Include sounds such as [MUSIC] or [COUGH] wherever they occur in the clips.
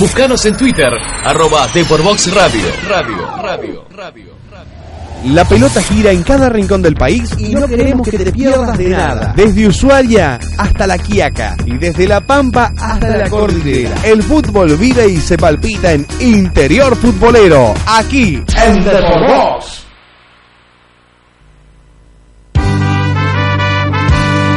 Búscanos en Twitter, arroba Deporbox Radio. Radio, radio, radio, La pelota gira en cada rincón del país y no queremos que te pierdas de nada. Desde Ushuaia hasta La Quiaca y desde La Pampa hasta la Cordillera. El fútbol vive y se palpita en Interior Futbolero, aquí en Deporbox.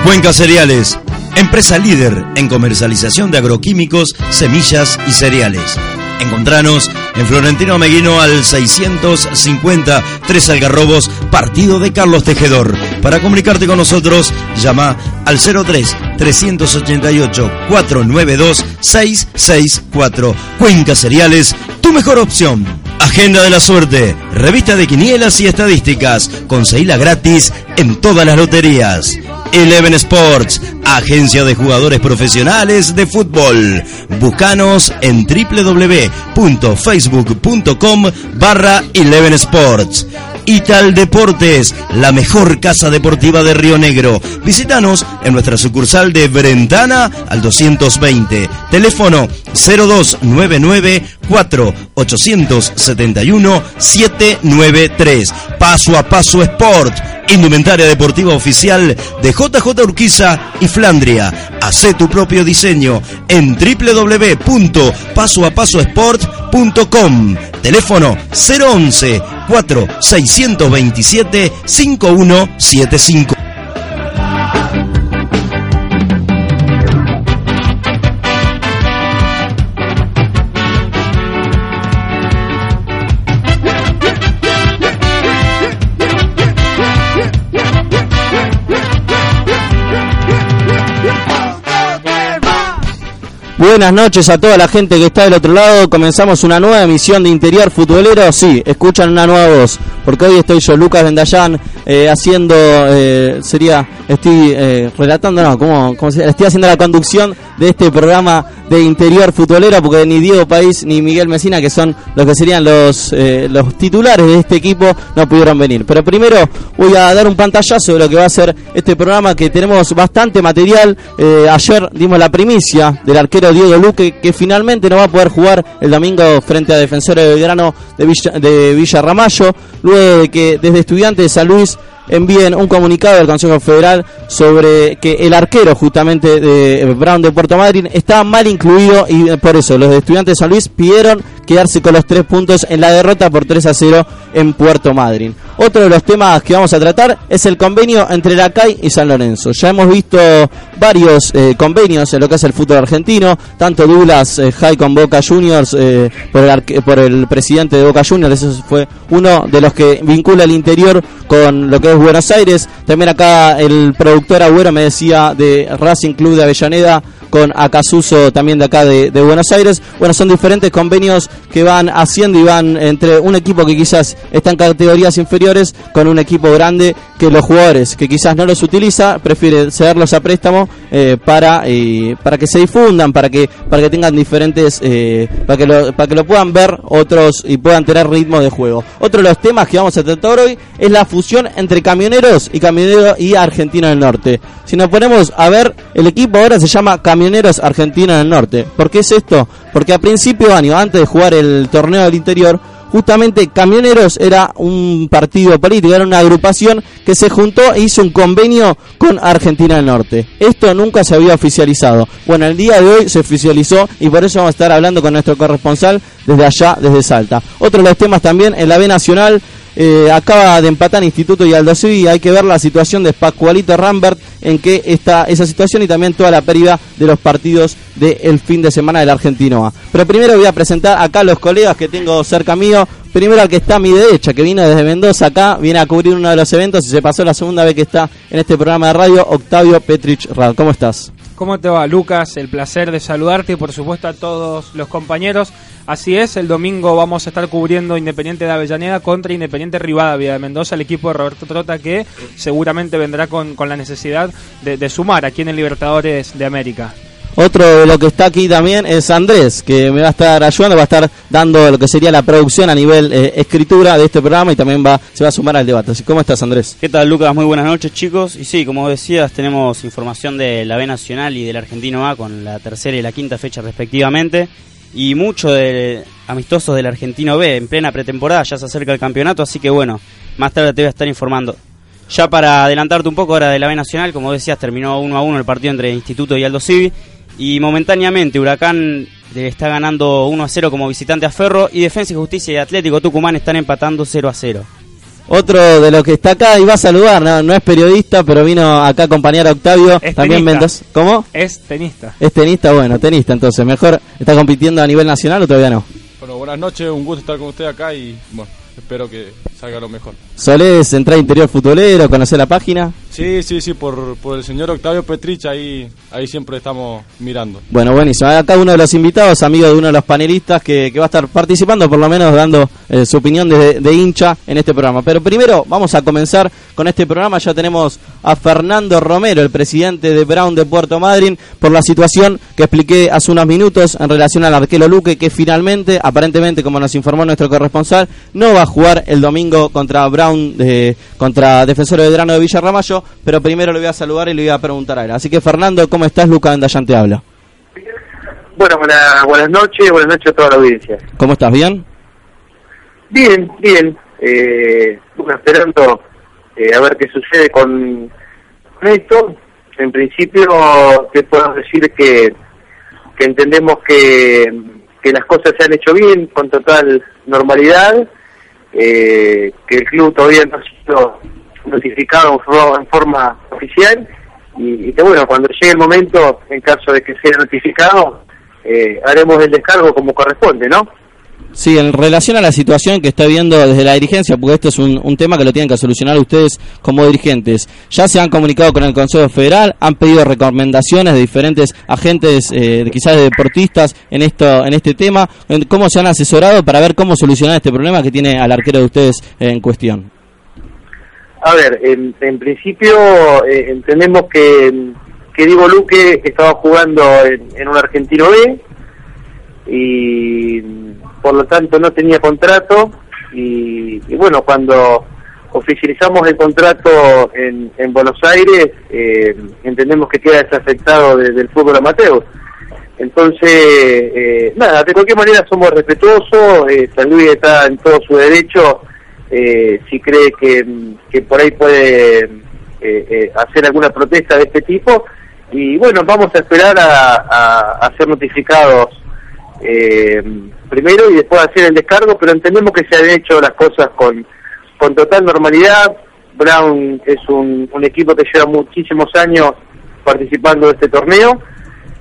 Cuenca Cereales, empresa líder en comercialización de agroquímicos, semillas y cereales. Encontranos en Florentino Meguino al 650 Tres Algarrobos, partido de Carlos Tejedor. Para comunicarte con nosotros, llama al 03 388 492 664. Cuenca Cereales, tu mejor opción. Agenda de la Suerte, revista de quinielas y estadísticas, conseguila gratis en todas las loterías. Eleven Sports, agencia de jugadores profesionales de fútbol. Búscanos en www.facebook.com barra Eleven Sports. Ital Deportes, la mejor casa deportiva de Río Negro. Visítanos en nuestra sucursal de Brentana al 220. Teléfono 0299 4871 793. Paso a paso Sport, indumentaria deportiva oficial de JJ Urquiza y Flandria. Hacé tu propio diseño en www.pasoapasosport.com. Teléfono 011 4627 5175. Buenas noches a toda la gente que está del otro lado. Comenzamos una nueva emisión de Interior Futbolero. Sí, escuchan una nueva voz. Porque hoy estoy yo, Lucas Vendallán, eh, haciendo, eh, sería, estoy eh, relatando, no, ¿cómo, cómo se, estoy haciendo la conducción de este programa de Interior Futbolero. Porque ni Diego País ni Miguel Mesina, que son los que serían los, eh, los titulares de este equipo, no pudieron venir. Pero primero voy a dar un pantallazo de lo que va a ser este programa, que tenemos bastante material. Eh, ayer dimos la primicia del arquero Diego Luque, que finalmente no va a poder jugar el domingo frente a Defensores de Belgrano de Villa, de Ramallo, luego de que desde Estudiantes de San Luis envíen un comunicado al Consejo Federal sobre que el arquero justamente de Brown de Puerto Madryn está mal incluido y por eso los de Estudiantes de San Luis pidieron quedarse con los tres puntos en la derrota por 3 a 0 en Puerto Madryn. Otro de los temas que vamos a tratar es el convenio entre la CAI y San Lorenzo. Ya hemos visto varios eh, convenios en lo que es el fútbol argentino, tanto Douglas eh, High con Boca Juniors eh, por, el por el presidente de Boca Juniors, ese fue uno de los que vincula el interior con lo que es Buenos Aires. También acá el productor Agüero me decía de Racing Club de Avellaneda con Acasuso también de acá de, de Buenos Aires. Bueno, son diferentes convenios que van haciendo y van entre un equipo que quizás está en categorías inferiores con un equipo grande que los jugadores que quizás no los utiliza prefiere cederlos a préstamo eh, para eh, para que se difundan, para que para que tengan diferentes eh, para que lo para que lo puedan ver otros y puedan tener ritmo de juego. Otro de los temas que vamos a tratar hoy es la fusión entre camioneros y camioneros y Argentina del Norte. Si nos ponemos a ver, el equipo ahora se llama Camioneros Argentina del Norte. ¿Por qué es esto? Porque a principio de año, antes de jugar el torneo del interior, justamente Camioneros era un partido político, era una agrupación que se juntó e hizo un convenio con Argentina del Norte. Esto nunca se había oficializado. Bueno, el día de hoy se oficializó y por eso vamos a estar hablando con nuestro corresponsal desde allá, desde Salta. Otro de los temas también en la B Nacional. Eh, acaba de empatar Instituto y Aldo Civi, hay que ver la situación de Pascualito Rambert en qué está esa situación y también toda la pérdida de los partidos del fin de semana del Argentino A. Pero primero voy a presentar acá a los colegas que tengo cerca mío. Primero al que está a mi derecha, que vino desde Mendoza acá, viene a cubrir uno de los eventos y se pasó la segunda vez que está en este programa de radio, Octavio Petrich Rad. ¿Cómo estás? ¿Cómo te va, Lucas? El placer de saludarte y por supuesto a todos los compañeros. Así es, el domingo vamos a estar cubriendo Independiente de Avellaneda contra Independiente Rivadavia de Mendoza, el equipo de Roberto Trota que seguramente vendrá con, con la necesidad de, de sumar aquí en el Libertadores de América. Otro de lo que está aquí también es Andrés, que me va a estar ayudando, va a estar dando lo que sería la producción a nivel eh, escritura de este programa y también va se va a sumar al debate. Así, ¿Cómo estás, Andrés? ¿Qué tal, Lucas? Muy buenas noches, chicos. Y sí, como decías, tenemos información de la B Nacional y del Argentino A con la tercera y la quinta fecha respectivamente. Y mucho de amistosos del Argentino B en plena pretemporada, ya se acerca el campeonato, así que bueno, más tarde te voy a estar informando. Ya para adelantarte un poco ahora de la B Nacional, como decías, terminó 1 a 1 el partido entre Instituto y Aldo Civi. Y momentáneamente Huracán está ganando 1 a 0 como visitante a Ferro y Defensa y Justicia y Atlético Tucumán están empatando 0 a 0. Otro de los que está acá y va a saludar, no, no es periodista, pero vino acá a acompañar a Octavio, Es también tenista. Mendoza. ¿Cómo? Es tenista. Es tenista, bueno, tenista, entonces, mejor está compitiendo a nivel nacional o todavía no. Bueno, buenas noches, un gusto estar con usted acá y bueno, espero que salga lo mejor. ¿Solés entrar a interior futbolero, conocer la página? Sí, sí, sí, por, por el señor Octavio Petrich, ahí, ahí siempre estamos mirando. Bueno, buenísimo. Acá uno de los invitados, amigo de uno de los panelistas que, que va a estar participando, por lo menos dando eh, su opinión de, de hincha en este programa. Pero primero vamos a comenzar con este programa. Ya tenemos a Fernando Romero, el presidente de Brown de Puerto Madryn, por la situación que expliqué hace unos minutos en relación al arquero Luque, que finalmente, aparentemente, como nos informó nuestro corresponsal, no va a jugar el domingo contra Brown, de, contra Defensor de Verano de Villarramayo. Pero primero le voy a saludar y le voy a preguntar a él. Así que, Fernando, ¿cómo estás? Lucas Endayán te habla. Bueno, buena- buenas noches, buenas noches a toda la audiencia. ¿Cómo estás? ¿Bien? Bien, bien. Eh, esperando eh, a ver qué sucede con, esto. En principio, te puedo decir que, que entendemos que, que las cosas se han hecho bien, con total normalidad, eh, que el club todavía no ha sido notificado en forma, en forma oficial y, y que bueno, cuando llegue el momento, en caso de que sea notificado, eh, haremos el descargo como corresponde, ¿no? Sí, en relación a la situación que está viendo desde la dirigencia, porque esto es un, un tema que lo tienen que solucionar ustedes como dirigentes. Ya se han comunicado con el Consejo Federal, han pedido recomendaciones de diferentes agentes, eh, quizás de deportistas, en esto, en este tema. ¿Cómo se han asesorado para ver cómo solucionar este problema que tiene al arquero de ustedes en cuestión? A ver, en, en principio eh, entendemos que, que Diego Luque estaba jugando en un argentino B y por lo tanto no tenía contrato y, y bueno, cuando oficializamos el contrato en, en Buenos Aires eh, entendemos que queda desafectado de- del fútbol amateur. Entonces, eh, nada, de cualquier manera somos respetuosos, eh, San Luis está en todo su derecho eh, si cree que, que por ahí puede eh, eh, hacer alguna protesta de este tipo. Y bueno, vamos a esperar a, ser notificados eh, primero y después hacer el descargo, pero entendemos que se han hecho las cosas con, con total normalidad. Brown es un, equipo que lleva muchísimos años participando de este torneo.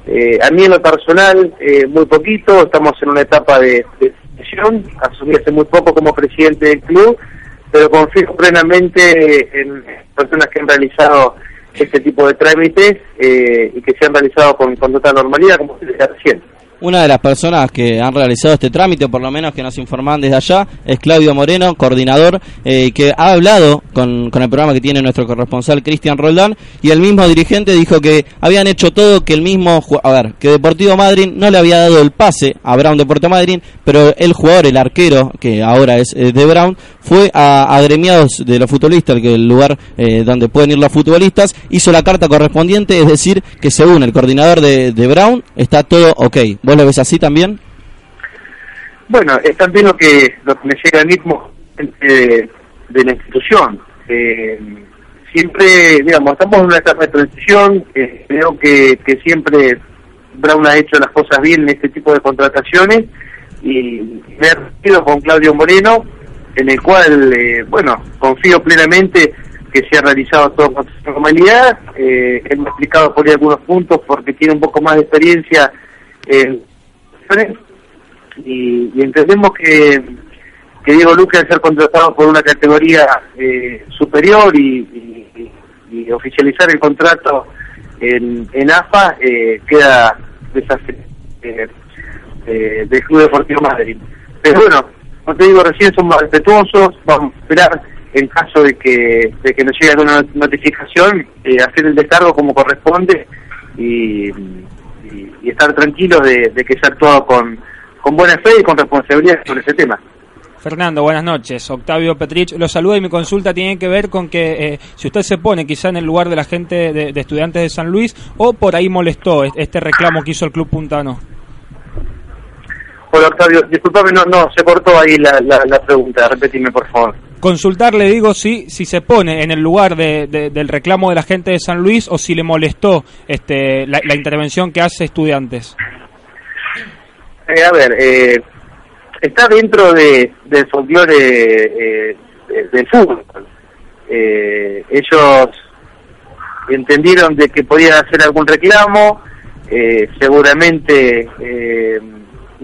Eh, a mí en lo personal, eh, muy poquito, estamos en una etapa de, de transición, asumí hace muy poco como presidente del club, pero confío plenamente en personas que han realizado este tipo de trámites eh, y que se han realizado con, con total normalidad, como se decía recién. Una de las personas que han realizado este trámite, por lo menos que nos informan desde allá, es Claudio Moreno, coordinador, eh, que ha hablado con, con el programa que tiene nuestro corresponsal Cristian Roldán, y el mismo dirigente dijo que habían hecho todo, que el mismo, a ver, que Deportivo Madryn no le había dado el pase a Brown de Puerto Madryn, pero el jugador, el arquero, que ahora es eh, de Brown, fue a, a gremiados de los futbolistas, que el lugar eh, donde pueden ir los futbolistas, hizo la carta correspondiente, es decir, que según el coordinador de, de Brown, está todo ok. ¿Vos lo ves así también? Bueno, es también lo que, lo que me llega gente de, la institución. Eh, siempre, digamos, estamos en una etapa de transición, eh, creo que, que siempre Brown ha hecho las cosas bien en este tipo de contrataciones y me he reunido con Claudio Moreno, en el cual, eh, bueno, confío plenamente que se ha realizado todo con normalidad. Eh, ha explicado por ahí algunos puntos porque tiene un poco más de experiencia en y, entendemos que, que Diego Luque al ser contratado por una categoría eh, superior y, oficializar el contrato en, en AFA eh, queda desafectado eh, eh, del Club Deportivo Madrid. Pero bueno, como te digo, recién somos respetuosos, vamos a esperar en caso de que, de que nos llegue alguna notificación, eh, hacer el descargo como corresponde y, y, estar tranquilos de, de que se ha actuado con, con buena fe y con responsabilidad sobre ese tema. Fernando, buenas noches. Octavio Petrich lo saluda y mi consulta tiene que ver con que eh, si usted se pone quizá en el lugar de la gente de, de estudiantes de San Luis o por ahí molestó este reclamo que hizo el Club Puntano. Hola Octavio, disculpame, no, no, se cortó ahí la, la, la pregunta, repetime por favor. Consultar, le digo, si, si se pone en el lugar de, de, del reclamo de la gente de San Luis o si le molestó este, la, la intervención que hace estudiantes. Eh, a ver, eh, está dentro de, del folclore eh, de- del fútbol. Eh, ellos entendieron de que podían hacer algún reclamo, eh, seguramente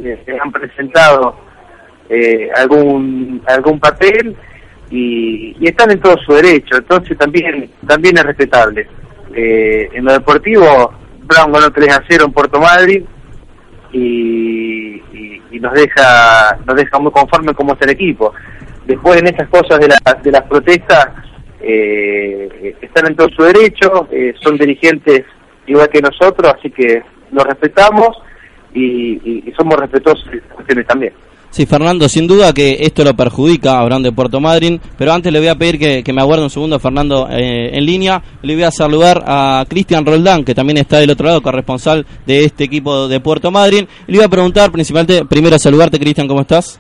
eh, les han presentado eh, algún algún papel y, y están en todo su derecho, entonces también también es respetable. Eh, en lo deportivo, Brown ganó 3 a 0 en Puerto Madrid y, y- nos deja nos deja muy conforme cómo está el equipo. Después en estas cosas de, la- de las protestas eh, están en todo su derecho, eh, son dirigentes igual que nosotros, así que los respetamos y, y- y somos respetuosos cuestiones también. Sí, Fernando, sin duda que esto lo perjudica a Brown de Puerto Madryn, pero antes le voy a pedir que, que me aguarde un segundo, Fernando, eh, en línea. Le voy a saludar a Cristian Roldán, que también está del otro lado, corresponsal de este equipo de Puerto Madryn. Le voy a preguntar, principalmente, primero saludarte, Cristian, ¿cómo estás?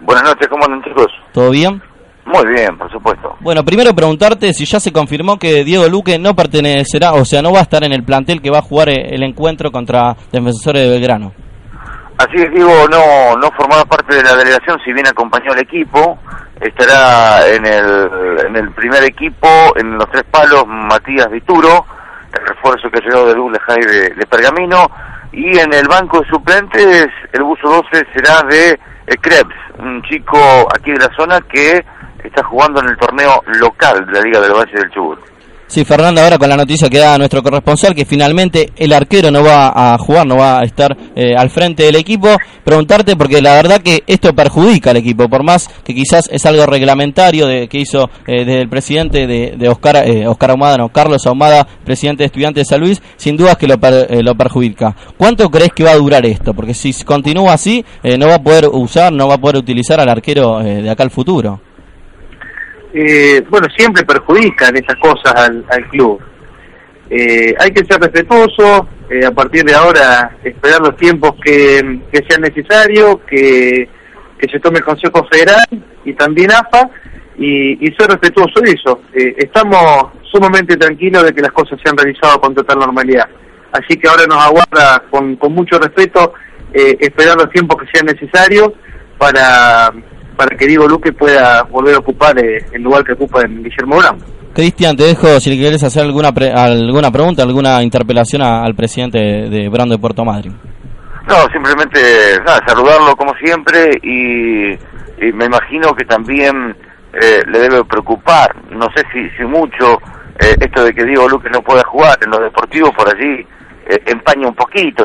Buenas noches, ¿cómo andan chicos? ¿Todo bien? Muy bien, por supuesto. Bueno, primero preguntarte si ya se confirmó que Diego Luque no pertenecerá, o sea, no va a estar en el plantel que va a jugar eh, el encuentro contra Defensores de Belgrano. Así es, Diego no, no formaba parte de la delegación, si bien acompañó al equipo, estará en el, en el primer equipo, en los tres palos, Matías Vituro, el refuerzo que llegó de Douglas High de, de Pergamino, y en el banco de suplentes, el buzo 12 será de eh, Krebs, un chico aquí de la zona que está jugando en el torneo local de la Liga del Valle del Chubut. Sí, Fernando, ahora con la noticia que da nuestro corresponsal, que finalmente el arquero no va a jugar, no va a estar eh, al frente del equipo, preguntarte, porque la verdad que esto perjudica al equipo, por más que quizás es algo reglamentario de, que hizo eh, desde el presidente de, de Oscar, eh, Oscar Ahumada, no, Carlos Ahumada, presidente de Estudiantes de San Luis, sin dudas que lo, per- eh, lo perjudica. ¿Cuánto crees que va a durar esto? Porque si continúa así, no va a poder usar, no va a poder utilizar al arquero de acá al futuro. Eh, bueno, siempre perjudican esas cosas al, al club. Eh, hay que ser respetuoso, eh, a partir de ahora esperar los tiempos que, que sean necesarios, que, que se tome el Consejo Federal y también AFA y, y ser respetuoso de eso. Eh, estamos sumamente tranquilos de que las cosas se han realizado con total normalidad. Así que ahora nos aguarda con, con mucho respeto eh, esperar los tiempos que sean necesarios para, para que Diego Luque pueda volver a ocupar eh, el lugar que ocupa en Guillermo Brown. Cristian, te dejo si quieres hacer alguna pre- alguna pregunta, alguna interpelación a- al presidente de, de Brown de Puerto Madryn. No, simplemente nada, saludarlo como siempre y, y me imagino que también eh, le debe preocupar, no sé si, si mucho, eh, esto de que Diego Luque no pueda jugar en lo deportivo por allí eh, empaña un poquito.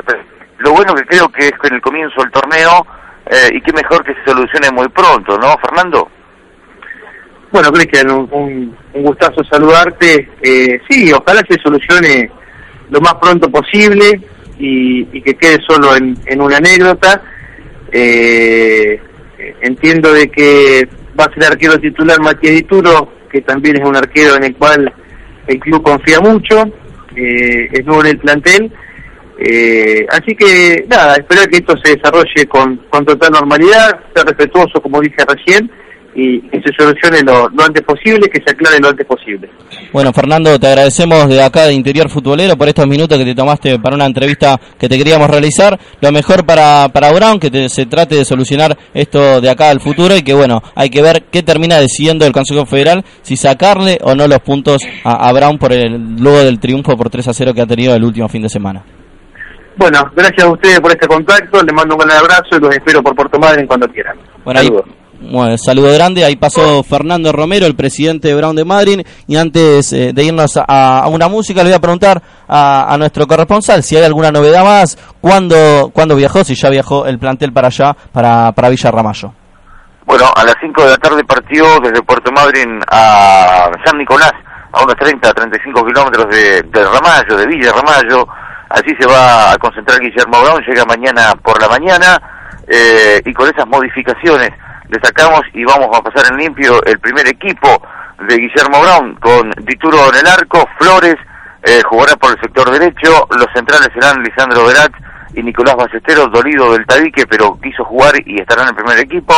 Lo bueno que creo que es que en el comienzo del torneo eh, y qué mejor que se solucione muy pronto, ¿no, Fernando? Bueno, Cristian, un, un, gustazo saludarte. Eh, sí, ojalá se solucione lo más pronto posible y, que quede solo en, en una anécdota. Eh, entiendo de que va a ser arquero titular Matías Dituro, que también es un arquero en el cual el club confía mucho, eh, es nuevo en el plantel. Eh, así que nada, esperar que esto se desarrolle con, con total normalidad, ser respetuoso, como dije recién, y que se solucione lo, antes posible, que se aclare lo antes posible. Bueno, Fernando, te agradecemos de acá de Interior Futbolero por estos minutos que te tomaste para una entrevista que te queríamos realizar. Lo mejor para, para Brown, que te- se trate de solucionar esto de acá al futuro y que, bueno, hay que ver qué termina decidiendo el Consejo Federal, si sacarle o no los puntos a, a Brown por el, luego del triunfo por 3 a 0 que ha tenido el último fin de semana. Bueno, gracias a ustedes por este contacto, les mando un gran abrazo y los espero por Puerto Madryn cuando quieran. Bueno, ahí, Saludos. Bueno, saludo grande. Ahí pasó Fernando Romero, el presidente de Brown de Madrid. Y antes eh, de irnos a, a, una música, le voy a preguntar a, a, nuestro corresponsal si hay alguna novedad más. ¿Cuándo, ¿Cuándo viajó? Si ya viajó el plantel para allá, para, para Villa Ramallo. Bueno, a las 5 de la tarde partió desde Puerto Madryn a San Nicolás, a unos 30, 35 kilómetros de, de Ramallo, de Villa Ramallo. Allí se va a concentrar Guillermo Brown, llega mañana por la mañana eh, y con esas modificaciones le sacamos y vamos a pasar en limpio el primer equipo de Guillermo Brown con Dituro en el arco, Flores eh, jugará por el sector derecho, los centrales serán Lisandro Verat y Nicolás Ballesteros, dolido del tabique, pero quiso jugar y estará en el primer equipo.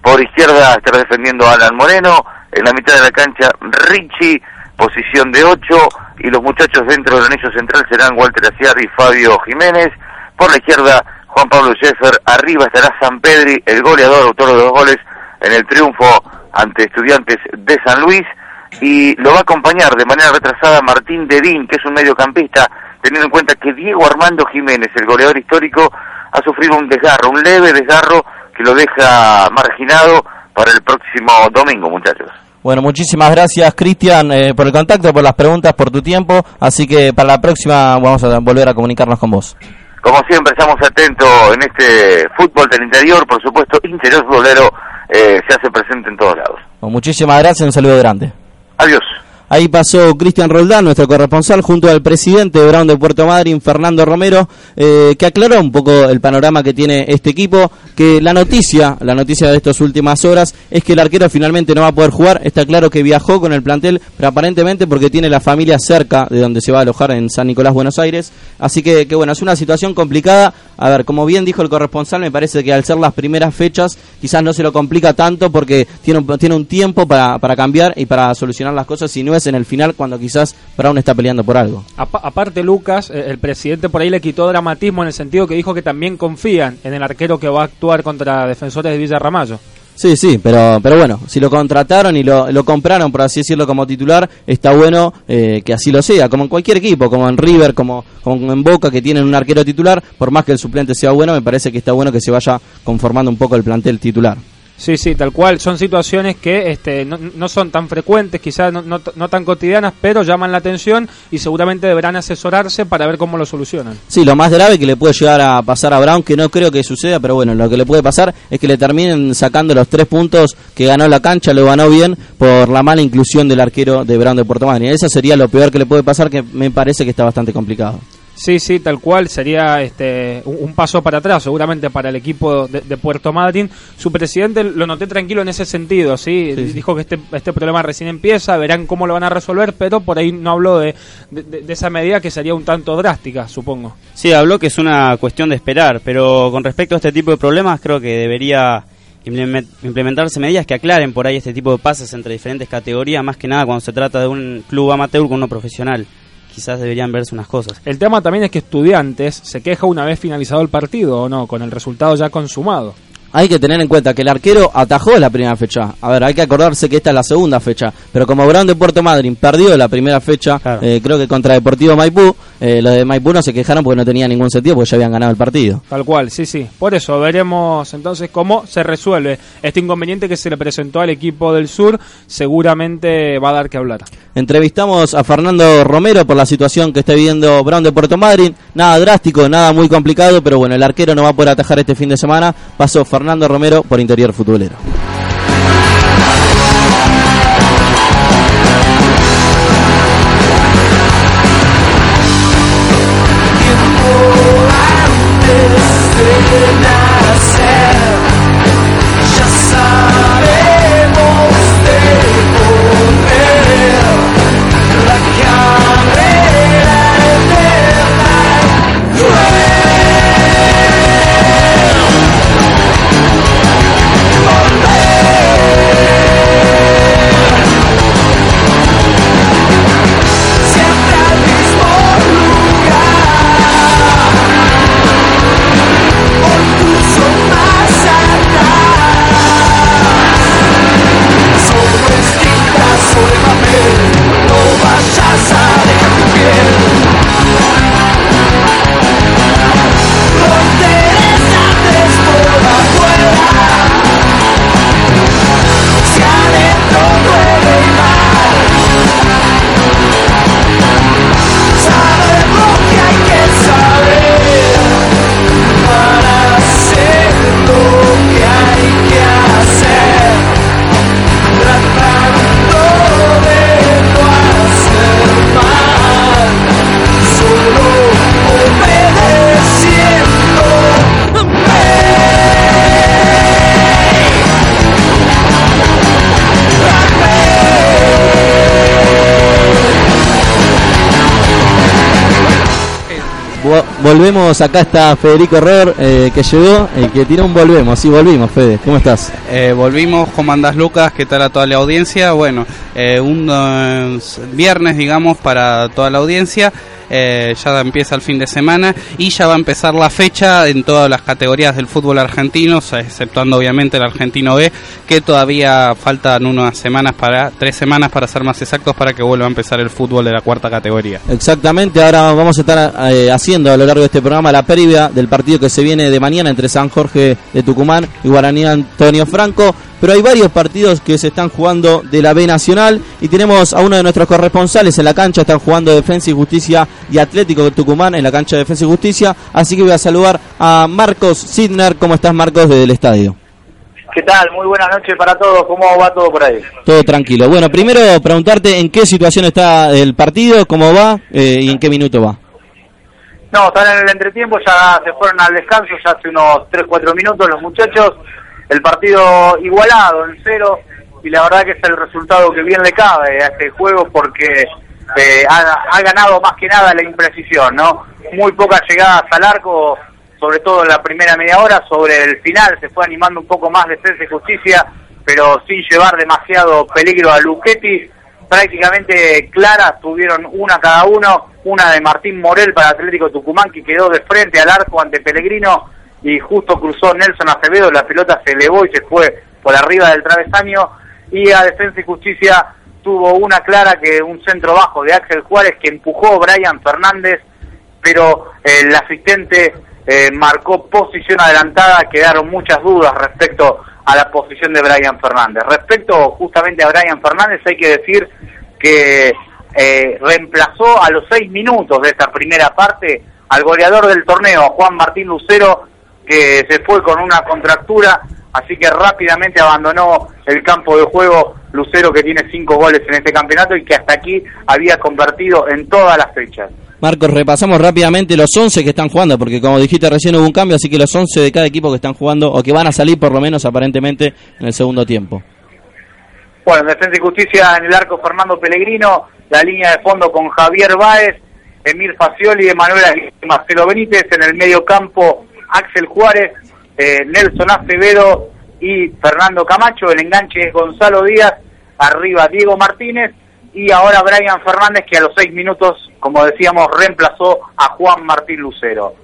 Por izquierda estará defendiendo Alan Moreno, en la mitad de la cancha Richie, posición de 8, y los muchachos dentro del anillo central serán Walter Aciar y Fabio Jiménez. Por la izquierda Juan Pablo Scheffer, arriba estará San Pedri, el goleador, autor de los goles en el triunfo ante estudiantes de San Luis, y lo va a acompañar de manera retrasada Martín Dedín, que es un mediocampista, teniendo en cuenta que Diego Armando Jiménez, el goleador histórico, ha sufrido un desgarro, un leve desgarro que lo deja marginado para el próximo domingo, muchachos. Bueno, muchísimas gracias, Cristian, eh, por el contacto, por las preguntas, por tu tiempo. Así que para la próxima vamos a volver a comunicarnos con vos. Como siempre, estamos atentos en este fútbol del interior, por supuesto, interior futbolero eh, se hace presente en todos lados. Bueno, muchísimas gracias, un saludo grande. Adiós. Ahí pasó Cristian Roldán, nuestro corresponsal, junto al presidente de Brown de Puerto Madryn, Fernando Romero, eh, que aclaró un poco el panorama que tiene este equipo, que la noticia, la noticia de estas últimas horas, es que el arquero finalmente no va a poder jugar. Está claro que viajó con el plantel, pero aparentemente porque tiene la familia cerca de donde se va a alojar en San Nicolás, Buenos Aires. Así que, que bueno, es una situación complicada. A ver, como bien dijo el corresponsal, me parece que al ser las primeras fechas, quizás no se lo complica tanto porque tiene un, tiene un tiempo para, cambiar y para solucionar las cosas, si no en el final cuando quizás Brown está peleando por algo. aparte, Lucas, eh, el presidente por ahí le quitó dramatismo en el sentido que dijo que también confían en el arquero que va a actuar contra defensores de Villa Ramallo. Sí, sí, pero, pero bueno, si lo contrataron y lo, lo compraron, por así decirlo, como titular, está bueno eh, que así lo sea, como en cualquier equipo, como en River, como, como en Boca, que tienen un arquero titular, por más que el suplente sea bueno, me parece que está bueno que se vaya conformando un poco el plantel titular. Sí, sí, tal cual. Son situaciones que este, no, no son tan frecuentes, quizás no, no, tan cotidianas, pero llaman la atención y seguramente deberán asesorarse para ver cómo lo solucionan. Sí, lo más grave que le puede llegar a pasar a Brown, que no creo que suceda, pero bueno, lo que le puede pasar es que le terminen sacando los tres puntos que ganó la cancha, lo ganó bien por la mala inclusión del arquero de Brown de Puerto Madryn. Eso sería lo peor que le puede pasar, que me parece que está bastante complicado. Sí, sí, tal cual. Sería este un paso para atrás, seguramente para el equipo de, de, Puerto Madryn. Su presidente lo noté tranquilo en ese sentido, ¿sí? sí, sí. Dijo que este, este problema recién empieza, verán cómo lo van a resolver, pero por ahí no habló de, de, de, esa medida que sería un tanto drástica, supongo. Sí, habló que es una cuestión de esperar, pero con respecto a este tipo de problemas, creo que debería implementarse medidas que aclaren por ahí este tipo de pases entre diferentes categorías, más que nada cuando se trata de un club amateur con uno profesional quizás deberían verse unas cosas. El tema también es que Estudiantes se queja una vez finalizado el partido o no, con el resultado ya consumado. Hay que tener en cuenta que el arquero atajó la primera fecha. A ver, hay que acordarse que esta es la segunda fecha. Pero como Brown de Puerto Madryn perdió la primera fecha, claro. eh, creo que contra Deportivo Maipú, eh, los de Maipú no se quejaron porque no tenía ningún sentido porque ya habían ganado el partido. Tal cual, sí, sí. Por eso veremos entonces cómo se resuelve este inconveniente que se le presentó al equipo del sur. Seguramente va a dar que hablar. Entrevistamos a Fernando Romero por la situación que está viviendo Brown de Puerto Madryn. Nada drástico, nada muy complicado, pero bueno, el arquero no va a poder atajar este fin de semana. Pasó Fernando Fernando Romero por Interior Futbolero. Volvemos, acá está Federico Herrera eh, que llegó, el que tiró un volvemos, sí, volvimos, Fede, ¿cómo estás? Eh, volvimos, ¿cómo andás Lucas? ¿Qué tal a toda la audiencia? Bueno, eh, un viernes, digamos, para toda la audiencia. Eh, ya empieza el fin de semana y ya va a empezar la fecha en todas las categorías del fútbol argentino, exceptuando obviamente el argentino B, que todavía faltan unas semanas para, tres semanas para ser más exactos, para que vuelva a empezar el fútbol de la cuarta categoría. Exactamente, ahora vamos a estar eh, haciendo a lo largo de este programa la previa del partido que se viene de mañana entre San Jorge de Tucumán y Guaraní Antonio Franco pero hay varios partidos que se están jugando de la B Nacional y tenemos a uno de nuestros corresponsales en la cancha, están jugando Defensa y Justicia y Atlético de Tucumán en la cancha de Defensa y Justicia, así que voy a saludar a Marcos Sidner, ¿cómo estás Marcos desde el estadio? ¿Qué tal? Muy buenas noches para todos. ¿Cómo va todo por ahí? Todo tranquilo. Bueno, primero preguntarte en qué situación está el partido, cómo va eh, y en qué minuto va. No, están en el entretiempo, ya se fueron al descanso, ya hace unos 3-4 minutos los muchachos el partido igualado en cero y la verdad que es el resultado que bien le cabe a este juego porque eh, ha, ganado más que nada la imprecisión, ¿no? Muy pocas llegadas al arco, sobre todo en la primera media hora, sobre el final se fue animando un poco más defensa y justicia, pero sin llevar demasiado peligro a Luchetti. Prácticamente claras tuvieron una cada uno, una de Martín Morel para Atlético Tucumán que quedó de frente al arco ante Pellegrino y justo cruzó Nelson Acevedo, la pelota se elevó y se fue por arriba del travesaño y a Defensa y Justicia tuvo una clara que un centro bajo de Axel Juárez que empujó Brian Fernández, pero el asistente eh, marcó posición adelantada, quedaron muchas dudas respecto a la posición de Brian Fernández. Respecto justamente a Brian Fernández hay que decir que eh, reemplazó a los seis minutos de esta primera parte al goleador del torneo, Juan Martín Lucero, que se fue con una contractura, así que rápidamente abandonó el campo de juego Lucero que tiene cinco goles en este campeonato y que hasta aquí había convertido en todas las fechas. Marcos, repasamos rápidamente los 11 que están jugando, porque como dijiste recién hubo un cambio, así que los 11 de cada equipo que están jugando, o que van a salir por lo menos aparentemente en el segundo tiempo. Bueno, en Defensa y Justicia en el arco Fernando Pellegrino, la línea de fondo con Javier Báez, Emir Facioli, Emanuel Marcelo Benítez, en el medio campo Axel Juárez, eh, Nelson Acevedo y Fernando Camacho. El enganche es Gonzalo Díaz, arriba Diego Martínez y ahora Brian Fernández que a los seis minutos, como decíamos, reemplazó a Juan Martín Lucero.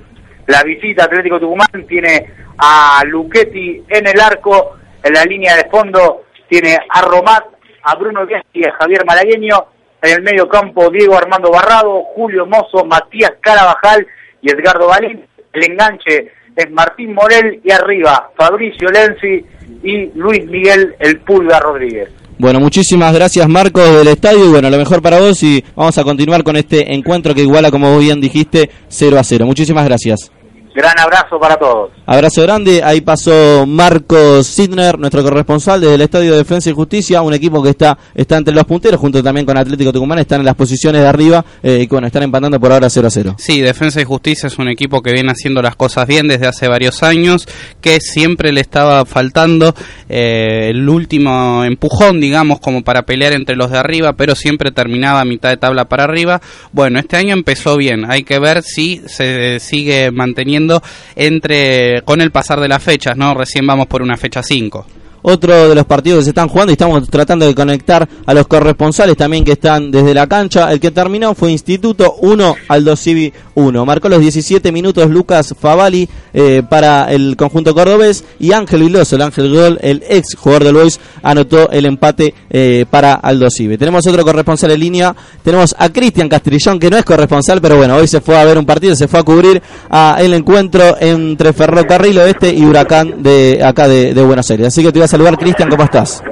La visita Atlético Tucumán tiene a Luchetti en el arco, en la línea de fondo tiene a Romat, a Bruno Díaz y a Javier Malagueño, en el medio campo Diego Armando Barrado, Julio Mozo, Matías Carabajal y Edgardo Balín. El enganche es Martín Morel y arriba Fabricio Lenzi y Luis Miguel El Pulga Rodríguez. Bueno, muchísimas gracias Marcos del estadio bueno, lo mejor para vos y vamos a continuar con este encuentro que iguala, como bien dijiste, 0 a 0. Muchísimas gracias. Gran abrazo para todos. Abrazo grande. Ahí pasó Marcos Sidner, nuestro corresponsal desde el Estadio de Defensa y Justicia, un equipo que está, está entre los punteros, junto también con Atlético Tucumán, están en las posiciones de arriba eh, y bueno, están empatando por ahora 0 a 0. Sí, Defensa y Justicia es un equipo que viene haciendo las cosas bien desde hace varios años, que siempre le estaba faltando eh, el último empujón, digamos, como para pelear entre los de arriba, pero siempre terminaba a mitad de tabla para arriba. Bueno, este año empezó bien, hay que ver si se sigue manteniendo entre con el pasar de las fechas, ¿no? Recién vamos por una fecha 5 otro de los partidos que se están jugando y estamos tratando de conectar a los corresponsales también que están desde la cancha. El que terminó fue Instituto 1, Aldo Civi 1. Marcó los 17 minutos Lucas Favali eh, para el conjunto cordobés y Ángel Viloso, el Ángel Gol, el ex jugador del Boys, anotó el empate eh, para Aldo Civi. Tenemos otro corresponsal en línea, tenemos a Cristian Castrillón que no es corresponsal, pero bueno, hoy se fue a ver un partido, se fue a cubrir a el encuentro entre Ferrocarril Oeste y Huracán de acá de, Buenos Aires. Así que te voy a saludar, Cristian, ¿cómo estás?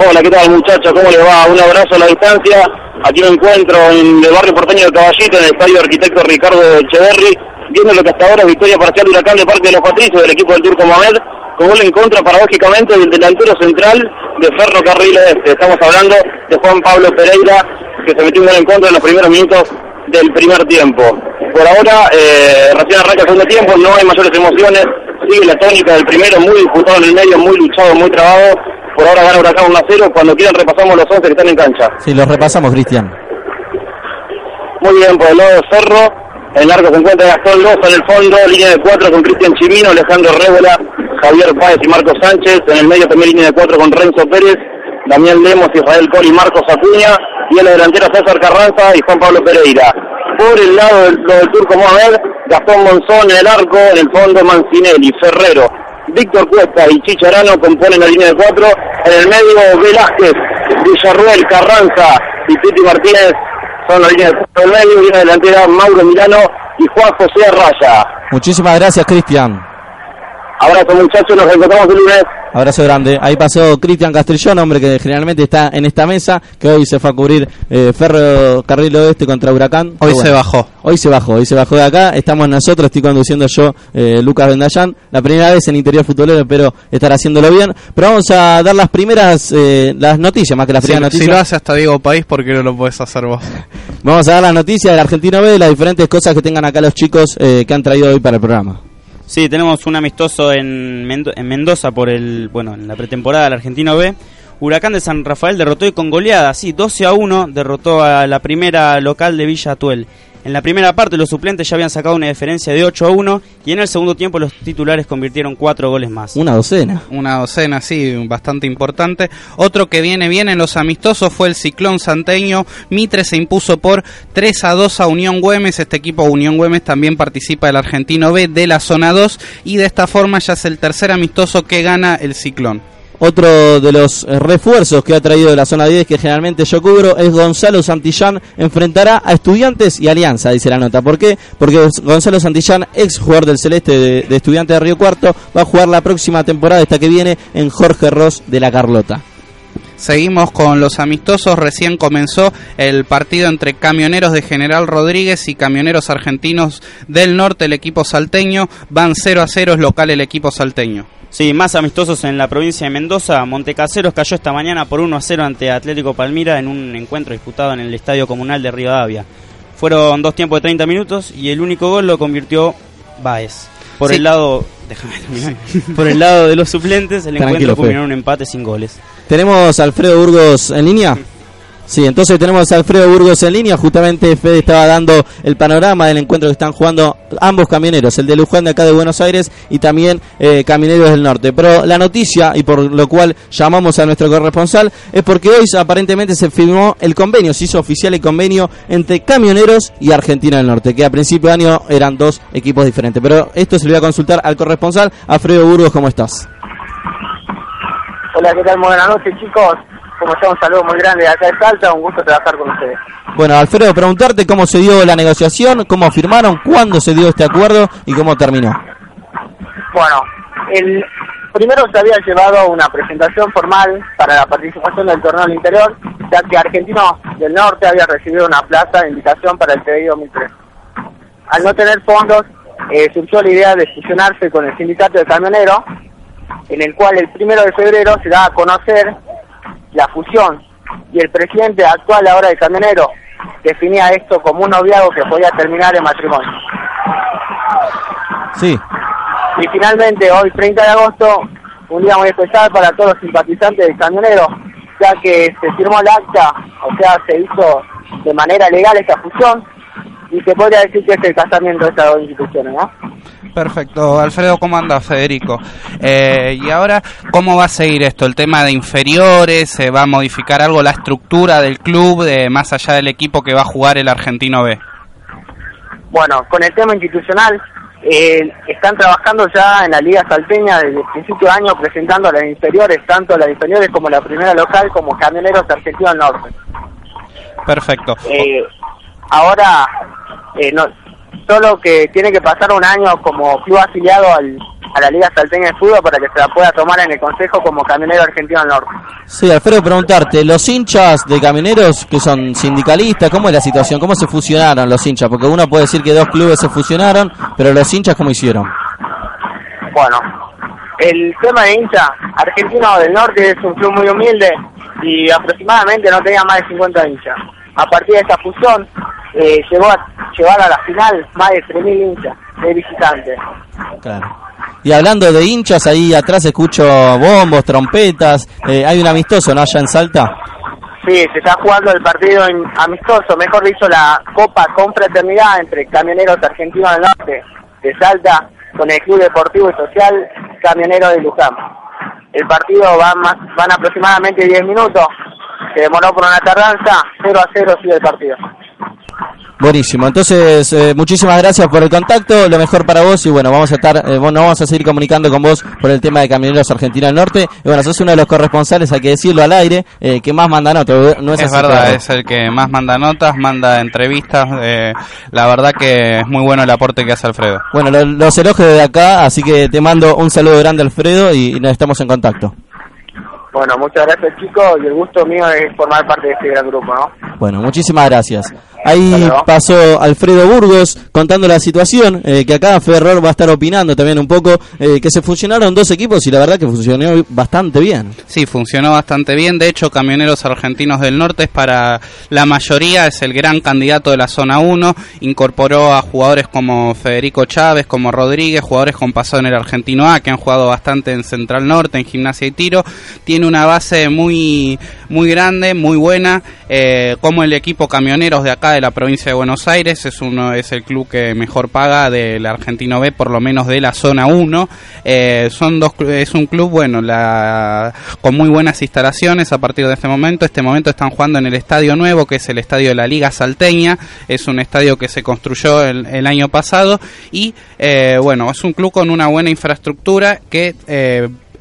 Hola, ¿qué tal muchachos? ¿Cómo le va? Un abrazo a la distancia. Aquí me encuentro en el barrio porteño de Caballito, en el estadio arquitecto Ricardo Echeverri, viendo lo que hasta ahora es victoria parcial de Huracán de parte de los Patricios del equipo del Turco Mohamed, con gol en contra paradójicamente del delantero central de Ferrocarril Este. Estamos hablando de Juan Pablo Pereira, que se metió un gol en contra en los primeros minutos del primer tiempo. Por ahora, eh, recién arranca el segundo tiempo, no hay mayores emociones, sigue la tónica del primero, muy disputado en el medio, muy luchado, muy trabado. Por ahora gana Huracán 1 a 0. Cuando quieran repasamos los 11 que están en cancha. Sí, los repasamos, Cristian. Muy bien, por el lado de Cerro, En el arco se encuentra Gastón Loza en el fondo, línea de cuatro con Cristian Chimino, Alejandro Rébola, Javier Páez y Marcos Sánchez. En el medio también línea de cuatro con Renzo Pérez, Daniel Lemos, Israel Col y Marcos Acuña. Y en la delantera César Carranza y Juan Pablo Pereira. Por el lado del, lo del turco Mohamed, Gastón Monzón en el arco, en el fondo Mancinelli, Ferrero, Víctor Cuesta y Chicharano componen la línea de cuatro. En el medio Velázquez, Villarruel, Carranza y Titi Martínez son la línea de cuatro del medio. Línea delantera Mauro Milano y Juan José Arraya. Muchísimas gracias, Cristian. Abrazo muchachos, nos encontramos el lunes. Abrazo grande. Ahí pasó Cristian Castrillón, hombre que generalmente está en esta mesa, que hoy se fue a cubrir eh, Ferro Carril Oeste contra Huracán. Hoy Pero se bajó. Hoy se bajó, hoy se bajó de acá. Estamos nosotros, estoy conduciendo yo, eh, Lucas Bendayán. La primera vez en interior futbolero, espero estar haciéndolo bien. Pero vamos a dar las primeras, eh, las noticias, más que las Si, primeras si noticias. lo hace hasta Diego País, ¿por qué no lo puedes hacer vos? Vamos a dar las noticias del Argentino B, las diferentes cosas que tengan acá los chicos eh, que han traído hoy para el programa. Sí, tenemos un amistoso en, Mendo- en Mendoza por el, bueno, en la pretemporada del Argentino B. Huracán de San Rafael derrotó y con goleada, sí, 12 a 1 derrotó a la primera local de Villa Atuel. En la primera parte los suplentes ya habían sacado una diferencia de 8 a 1 y en el segundo tiempo los titulares convirtieron cuatro goles más. Una docena. Una docena, sí, bastante importante. Otro que viene bien en los amistosos fue el Ciclón Santeño. Mitre se impuso por 3 a 2 a Unión Güemes. Este equipo Unión Güemes también participa del Argentino B de la zona 2 y de esta forma ya es el tercer amistoso que gana el Ciclón. Otro de los eh, refuerzos que ha traído de la zona 10 que generalmente yo cubro es Gonzalo Santillán. Enfrentará a Estudiantes y Alianza, dice la nota. ¿Por qué? Porque Gonzalo Santillán, ex jugador del Celeste de, Estudiantes de Río Cuarto, va a jugar la próxima temporada, esta que viene, en Jorge Ross de la Carlota. Seguimos con los amistosos. Recién comenzó el partido entre camioneros de General Rodríguez y camioneros argentinos del norte, el equipo salteño. Van 0 a 0, es local el equipo salteño. Sí, más amistosos en la provincia de Mendoza. Montecaseros cayó esta mañana por 1 a 0 ante Atlético Palmira en un encuentro disputado en el Estadio Comunal de Rivadavia. Fueron dos tiempos de 30 minutos y el único gol lo convirtió Baez. Por Sí. el lado, [LAUGHS] déjame terminar. Por el lado de los suplentes, el Tranquilo, encuentro culminó en un empate sin goles. ¿Tenemos a Alfredo Burgos en línea? [LAUGHS] Sí, entonces tenemos a Alfredo Burgos en línea. Justamente Fede estaba dando el panorama del encuentro que están jugando ambos camioneros, el de Luján de acá de Buenos Aires y también eh, Camioneros del Norte. Pero la noticia, y por lo cual llamamos a nuestro corresponsal, es porque hoy aparentemente se firmó el convenio, se hizo oficial el convenio entre Camioneros y Argentina del Norte, que a principio de año eran dos equipos diferentes. Pero esto se lo voy a consultar al corresponsal. Alfredo Burgos, ¿cómo estás? Hola, ¿qué tal? Buenas noches, chicos. Como está, un saludo muy grande de acá de Salta. Un gusto trabajar con ustedes. Bueno, Alfredo, preguntarte cómo se dio la negociación, cómo firmaron, cuándo se dio este acuerdo y cómo terminó. Bueno, el primero se había llevado una presentación formal para la participación del torneo al interior, ya que Argentino del Norte había recibido una plaza de invitación para el TDI 2003. Al no tener fondos, eh, surgió la idea de fusionarse con el sindicato de camioneros, en el cual el primero de febrero se da a conocer la fusión y el presidente actual ahora de camionero definía esto como un noviazgo que podía terminar en matrimonio. Sí. Y finalmente, hoy 30 de agosto, un día muy especial para todos los simpatizantes del camionero, ya que se firmó el acta, o sea, se hizo de manera legal esta fusión, y se podría decir que es el casamiento de estas dos instituciones, ¿no? Perfecto, Alfredo, ¿cómo anda Federico? Eh, y ahora, ¿cómo va a seguir esto? ¿El tema de inferiores? ¿Se va a modificar algo la estructura del club, de, más allá del equipo que va a jugar el Argentino B? Bueno, con el tema institucional, eh, están trabajando ya en la Liga Salteña desde el principio de año presentando a las inferiores, tanto las inferiores como la primera local, como camioneros argentinos del norte. Perfecto. Eh, ahora, eh, no, solo que tiene que pasar un año como club afiliado al, a la Liga Salteña de Fútbol para que se la pueda tomar en el Consejo como camionero argentino del norte. Sí, Alfredo, preguntarte, los hinchas de camioneros que son sindicalistas, ¿cómo es la situación? ¿Cómo se fusionaron los hinchas? Porque uno puede decir que dos clubes se fusionaron, pero los hinchas, ¿cómo hicieron? Bueno, el tema de hincha, Argentino del Norte es un club muy humilde y aproximadamente no tenía más de 50 hinchas. A partir de esta fusión, eh, llegó a llevar a la final más de 3.000 hinchas de visitantes. Claro. Y hablando de hinchas, ahí atrás escucho bombos, trompetas. eh, hay un amistoso, ¿no? Allá en Salta. Sí, se está jugando el partido en amistoso, mejor dicho, la Copa Confraternidad entre Camioneros Argentinos del Norte de Salta con el Club Deportivo y Social Camionero de Luján. El partido va más, van aproximadamente 10 minutos, se demoró por una tardanza, 0 a 0 sigue el partido. Buenísimo, entonces eh, muchísimas gracias por el contacto, lo mejor para vos y bueno, vamos a estar, eh, bueno, vamos a seguir comunicando con vos por el tema de Camioneros Argentina del Norte. Y bueno, sos uno de los corresponsales, hay que decirlo al aire, eh, que más manda notas, ¿no es, es así, verdad, es el que más manda notas, manda entrevistas. eh, la verdad que es muy bueno el aporte que hace Alfredo. Bueno, lo- los elogios de acá, así que te mando un saludo grande Alfredo y, y nos estamos en contacto. Bueno, muchas gracias chicos y el gusto mío es formar parte de este gran grupo, ¿no? Bueno, muchísimas gracias. Ahí pasó Alfredo Burgos contando la situación, eh, que acá Ferror va a estar opinando también un poco, eh, que se funcionaron dos equipos y la verdad que funcionó bastante bien. Sí, funcionó bastante bien. De hecho, Camioneros Argentinos del Norte es para la mayoría, es el gran candidato de la zona 1. Incorporó a jugadores como Federico Chávez, como Rodríguez, jugadores con pasado en el Argentino A, que han jugado bastante en Central Norte, en Gimnasia y Tiro. Tiene una base muy, muy grande, muy buena, eh, como el equipo Camioneros de acá de la provincia de Buenos Aires. Es, uno, es el club que mejor paga del Argentino B, por lo menos de la zona 1. Eh, son dos, es un club, bueno, con muy buenas instalaciones a partir de este momento. Este momento están jugando en el estadio nuevo, que es el estadio de la Liga Salteña. Es un estadio que se construyó el, año pasado. Y eh, bueno, es un club con una buena infraestructura que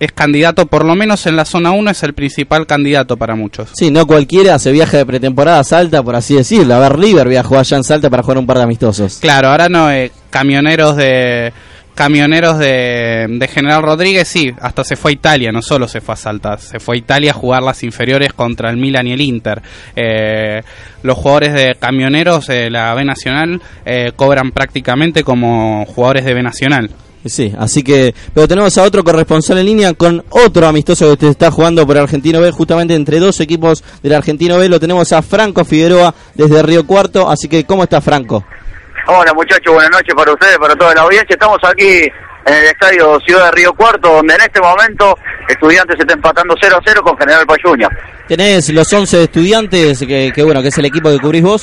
es candidato, por lo menos en la zona 1, es el principal candidato para muchos. Sí, no cualquiera se viaja de pretemporada a Salta, por así decirlo. A ver, River viajó allá en Salta para jugar un par de amistosos. Claro, ahora no, eh, camioneros de camioneros de, de General Rodríguez, sí, hasta se fue a Italia, no solo se fue a Salta, se fue a Italia a jugar las inferiores contra el Milan y el Inter. Eh, los jugadores de camioneros de la B Nacional eh, cobran prácticamente como jugadores de B Nacional. Sí, así que, pero tenemos a otro corresponsal en línea con otro amistoso que te está jugando por Argentino B, justamente entre dos equipos del Argentino B. Lo tenemos a Franco Figueroa desde Río Cuarto, así que, ¿cómo está Franco? Hola muchachos, buenas noches para ustedes, para toda la audiencia. Estamos aquí en el estadio Ciudad de Río Cuarto, donde en este momento Estudiantes se está empatando 0 a 0 con General Payuña. Tenés los 11 estudiantes, que, que bueno, que es el equipo que cubrís vos.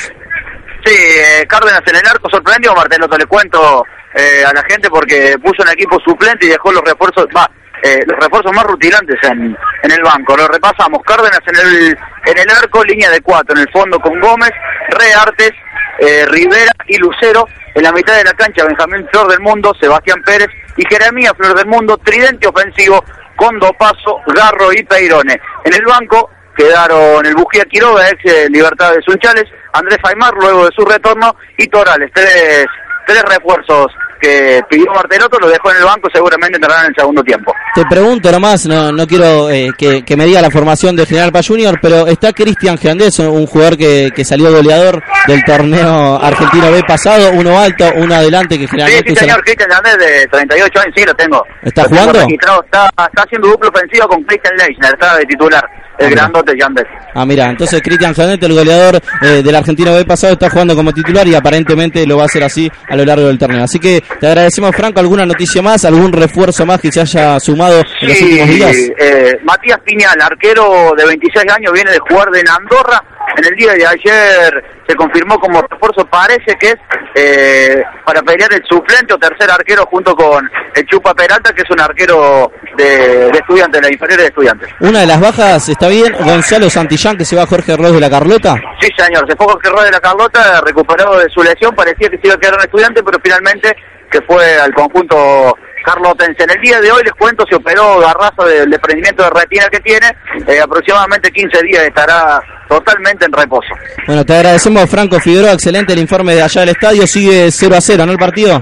Sí, eh, Cárdenas en el arco sorprendió, Marteloto, le cuento eh, a la gente porque puso un equipo suplente y dejó los refuerzos, va, eh, los refuerzos más rutilantes en, en el banco. Lo repasamos, Cárdenas en el, en el arco, línea de cuatro, en el fondo con Gómez, Reartes, eh, Rivera y Lucero. En la mitad de la cancha, Benjamín Flor del Mundo, Sebastián Pérez y Jeremías Flor del Mundo, tridente ofensivo con Dopaso, Garro y Peirone. En el banco quedaron el Bujía Quiroga, ex Libertad de Sunchales, Andrés Aymar luego de su retorno y Torales, tres, tres refuerzos que pidió Martelotto, lo dejó en el banco, seguramente entrarán en el segundo tiempo. Te pregunto nomás, no, no quiero eh, que, que me diga la formación de General Paz Junior, pero está Cristian Giandés, un jugador que, que salió goleador del torneo argentino B pasado, uno alto, uno adelante que Sí, generalmente sí, la- señor, Cristian Hernández de 38 años, sí, lo tengo. ¿Está Lo tengo jugando? registrado, Está, está haciendo duplo ofensivo con Christian Leisner, está de titular, el mira. grandote Yandes. Ah, mira, entonces Cristian Giandés, el goleador eh, del argentino B pasado, está jugando como titular y aparentemente lo va a hacer así a lo largo del torneo. Así que te agradecemos, Franco, ¿alguna noticia más, algún refuerzo más que se haya sumado en los últimos días? eh, Matías Piñal, arquero de 26 años, viene de jugar de Andorra. En el día de ayer se confirmó como refuerzo, parece que es eh, para pelear el suplente o tercer arquero junto con el Chupa Peralta, que es un arquero de, de estudiantes, de la inferior de estudiantes. Una de las bajas, ¿está bien? Gonzalo Santillán, que se va a Jorge Ross de la Carlota. Sí, señor, se fue Jorge Roa de la Carlota, recuperado de su lesión, parecía que se iba a quedar un estudiante, pero finalmente que fue al conjunto carlotense. En el día de hoy, les cuento, se operó Garrazo del desprendimiento de retina que tiene, eh, aproximadamente 15 días estará totalmente en reposo. Bueno, te agradecemos, Franco Figueroa, excelente el informe de allá del estadio, sigue 0 a 0, ¿no el partido?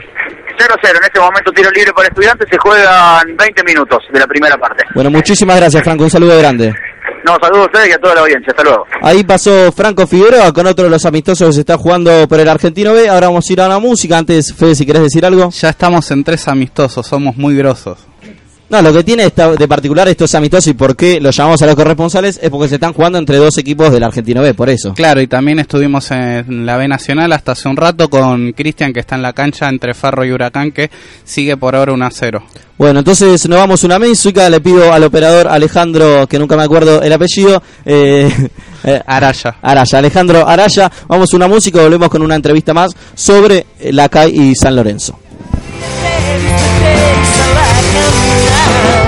0-0, en este momento tiro libre para estudiantes, se juegan 20 minutos de la primera parte. Bueno, muchísimas gracias, Franco, un saludo grande. No, saludos a ustedes y a toda la audiencia, hasta luego. Ahí pasó Franco Figueroa con otro de los amistosos que se está jugando por el Argentino B. Ahora vamos a ir a la música. Antes, Fede, si querés decir algo. Ya estamos en tres amistosos, somos muy grosos. No, lo que tiene esta- de particular estos amistosos y por qué los llamamos a los corresponsales es porque se están jugando entre dos equipos del Argentino B, por eso. Claro, y también estuvimos en la B Nacional hasta hace un rato con Cristian que está en la cancha entre Ferro y Huracán que sigue por ahora 1 a 0. Bueno, entonces nos vamos una música, le pido al operador Alejandro, que nunca me acuerdo el apellido, eh, [LAUGHS] eh, Araya. Araya, Alejandro Araya, vamos a una música, volvemos con una entrevista más sobre la CAI y San Lorenzo. Seguir,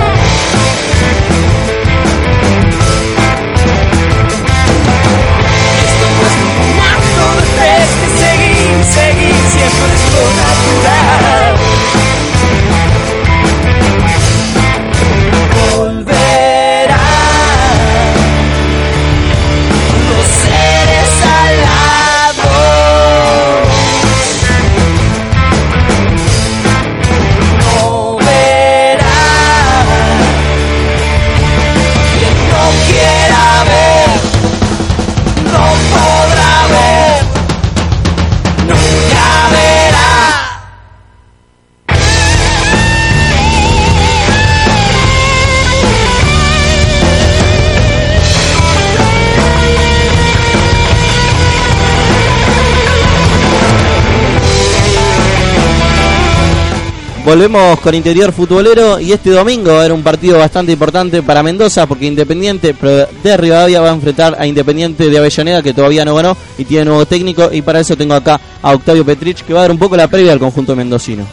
Volvemos con Interior Futbolero y este domingo era un partido bastante importante para Mendoza porque Independiente de Rivadavia va a enfrentar a Independiente de Avellaneda que todavía no ganó y tiene nuevo técnico y para eso tengo acá a Octavio Petrich que va a dar un poco la previa al conjunto mendocino.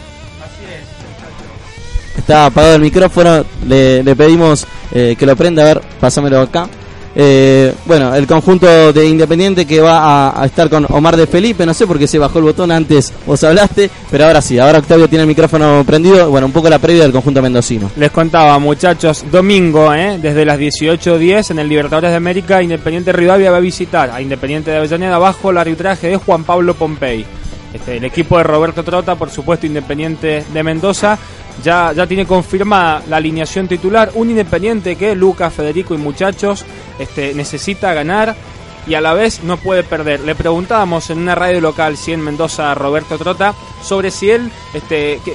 Está apagado el micrófono, le, le pedimos eh, que lo prenda, a ver, pásamelo acá. Eh, bueno, el conjunto de Independiente que va a, estar con Omar de Felipe, no sé por qué se bajó el botón antes, vos hablaste, pero ahora sí, ahora Octavio tiene el micrófono prendido, bueno, un poco la previa del conjunto mendocino. Les contaba, muchachos, domingo, ¿eh? desde las 18.10 en el Libertadores de América, Independiente Rivadavia va a visitar a Independiente de Avellaneda bajo el arbitraje de Juan Pablo Pompey. Este, el equipo de Roberto Trota, por supuesto, Independiente de Mendoza, ya, ya tiene confirmada la alineación titular. Un Independiente que Lucas, Federico y muchachos este, necesita ganar y a la vez no puede perder. Le preguntábamos en una radio local, si en Mendoza, a Roberto Trota, sobre si él, este, qué,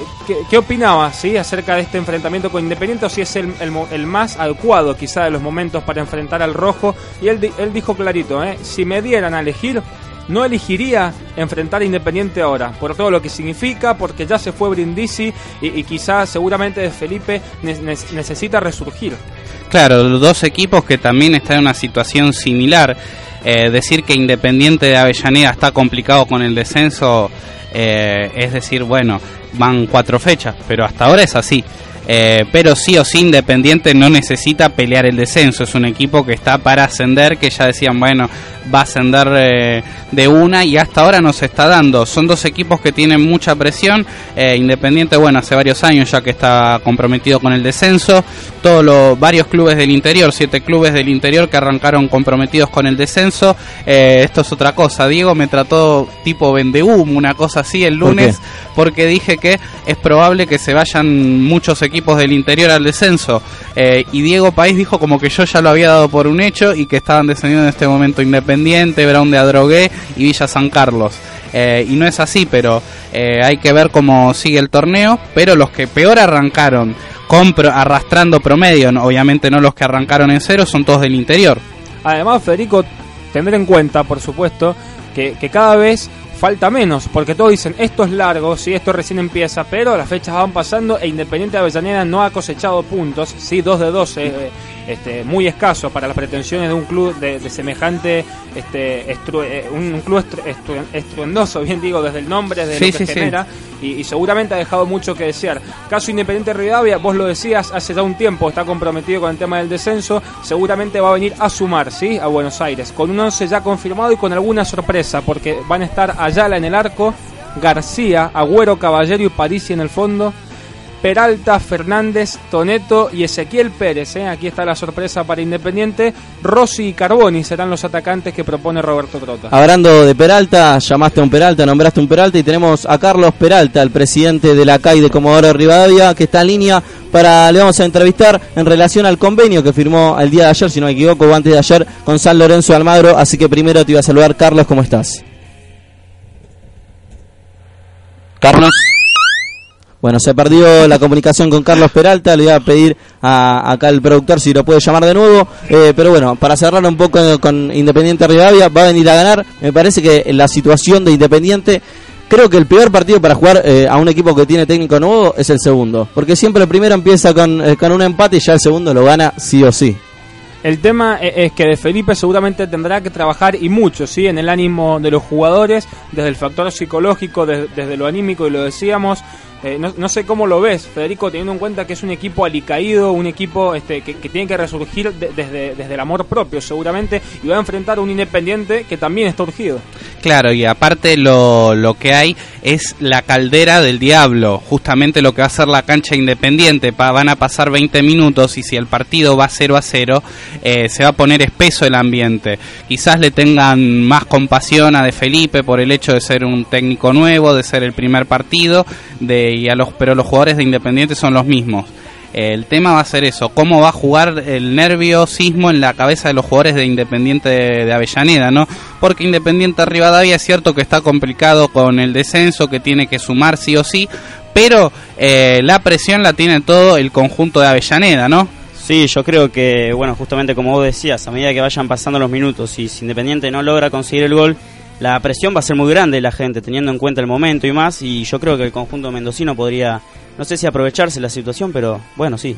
qué- opinaba ¿sí? acerca de este enfrentamiento con Independiente o si es el, el el más adecuado quizá de los momentos para enfrentar al rojo. Y él, él dijo clarito, ¿eh? si me dieran a elegir, no elegiría enfrentar a Independiente ahora, por todo lo que significa, porque ya se fue Brindisi y, y quizá seguramente Felipe ne- necesita resurgir. Claro, los dos equipos que también están en una situación similar. Eh, decir que Independiente de Avellaneda está complicado con el descenso, eh, es decir, bueno, van cuatro fechas, pero hasta ahora es así. Eh, pero sí o sí Independiente no necesita pelear el descenso, es un equipo que está para ascender, que ya decían, bueno, va a ascender eh, de una y hasta ahora no se está dando. Son dos equipos que tienen mucha presión, eh, Independiente, bueno, hace varios años ya que está comprometido con el descenso, todos los varios clubes del interior, siete clubes del interior que arrancaron comprometidos con el descenso. Esto es otra cosa, Diego me trató tipo vendehumo, una cosa así el ¿Por lunes porque dije que es probable que se vayan muchos equipos del interior al descenso. Eh, y Diego País dijo como que yo ya lo había dado por un hecho y que estaban descendiendo en este momento Independiente, Brown de Adrogué y Villa San Carlos. Eh, y no es así, pero eh, hay que ver cómo sigue el torneo. Pero los que peor arrancaron, con arrastrando promedio, obviamente no los que arrancaron en cero, son todos del interior. Además, Federico, tener en cuenta, por supuesto, que cada vez falta menos, porque todos dicen, esto es largo, sí, esto recién empieza, pero las fechas van pasando e Independiente de Avellaneda no ha cosechado puntos, sí, 2 de 12, eh, este, muy escaso para las pretensiones de un club de, de semejante, este, estru- eh, un, un club estru- estru- estruendoso, [LAUGHS] bien digo, desde el nombre, de Sí, lo que sí, sí. genera, y, y seguramente ha dejado mucho que desear. Caso Independiente Rivadavia, vos lo decías, hace ya un tiempo está comprometido con el tema del descenso, seguramente va a venir a sumar, ¿sí? A Buenos Aires, con un 11 ya confirmado y con alguna sorpresa, porque van a estar Ayala en el arco, García, Agüero, Caballero y Parisi en el fondo. Peralta, Fernández, Toneto y Ezequiel Pérez. ¿eh? Aquí está la sorpresa para Independiente. Rossi y Carboni serán los atacantes que propone Roberto Trota. Hablando de Peralta, llamaste a un Peralta, nombraste un Peralta y tenemos a Carlos Peralta, el presidente de la CAI de Comodoro Rivadavia, que está en línea para, le vamos a entrevistar en relación al convenio que firmó el día de ayer, si no me equivoco, o antes de ayer, con San Lorenzo Almagro. Así que primero te iba a saludar, Carlos, ¿cómo estás? Carlos. Bueno, se perdió la comunicación con Carlos Peralta, le voy a pedir a, acá al productor si lo puede llamar de nuevo, eh, pero bueno, para cerrar un poco con Independiente Rivadavia, va a venir a ganar, me parece que la situación de Independiente creo que el peor partido para jugar eh, a un equipo que tiene técnico nuevo es el segundo. Porque siempre el primero empieza con, eh, con un empate y ya el segundo lo gana sí o sí. El tema e-, es que de Felipe seguramente tendrá que trabajar y mucho, ¿sí? En el ánimo de los jugadores, desde el factor psicológico, desde lo anímico, y lo decíamos, eh, no, sé cómo lo ves, Federico, teniendo en cuenta que es un equipo alicaído, un equipo este, que, tiene que resurgir desde, desde el amor propio, seguramente, y va a enfrentar a un independiente que también está urgido. Claro, y aparte lo, lo que hay es la caldera del diablo, justamente lo que va a ser la cancha independiente. van a pasar 20 minutos y si el partido va 0 a 0, eh, se va a poner espeso el ambiente. Quizás le tengan más compasión a De Felipe por el hecho de ser un técnico nuevo, de ser el primer partido, de y a los, pero los jugadores de Independiente son los mismos. El tema va a ser eso, cómo va a jugar el nerviosismo en la cabeza de los jugadores de Independiente de, Avellaneda, ¿no? Porque Independiente Rivadavia es cierto que está complicado con el descenso, que tiene que sumar sí o sí, pero eh, la presión la tiene todo el conjunto de Avellaneda, ¿no? Sí, yo creo que, bueno, justamente como vos decías, a medida que vayan pasando los minutos y si Independiente no logra conseguir el gol, la presión va a ser muy grande de la gente, teniendo en cuenta el momento y más, y yo creo que el conjunto mendocino podría, no sé si aprovecharse la situación, pero bueno, sí.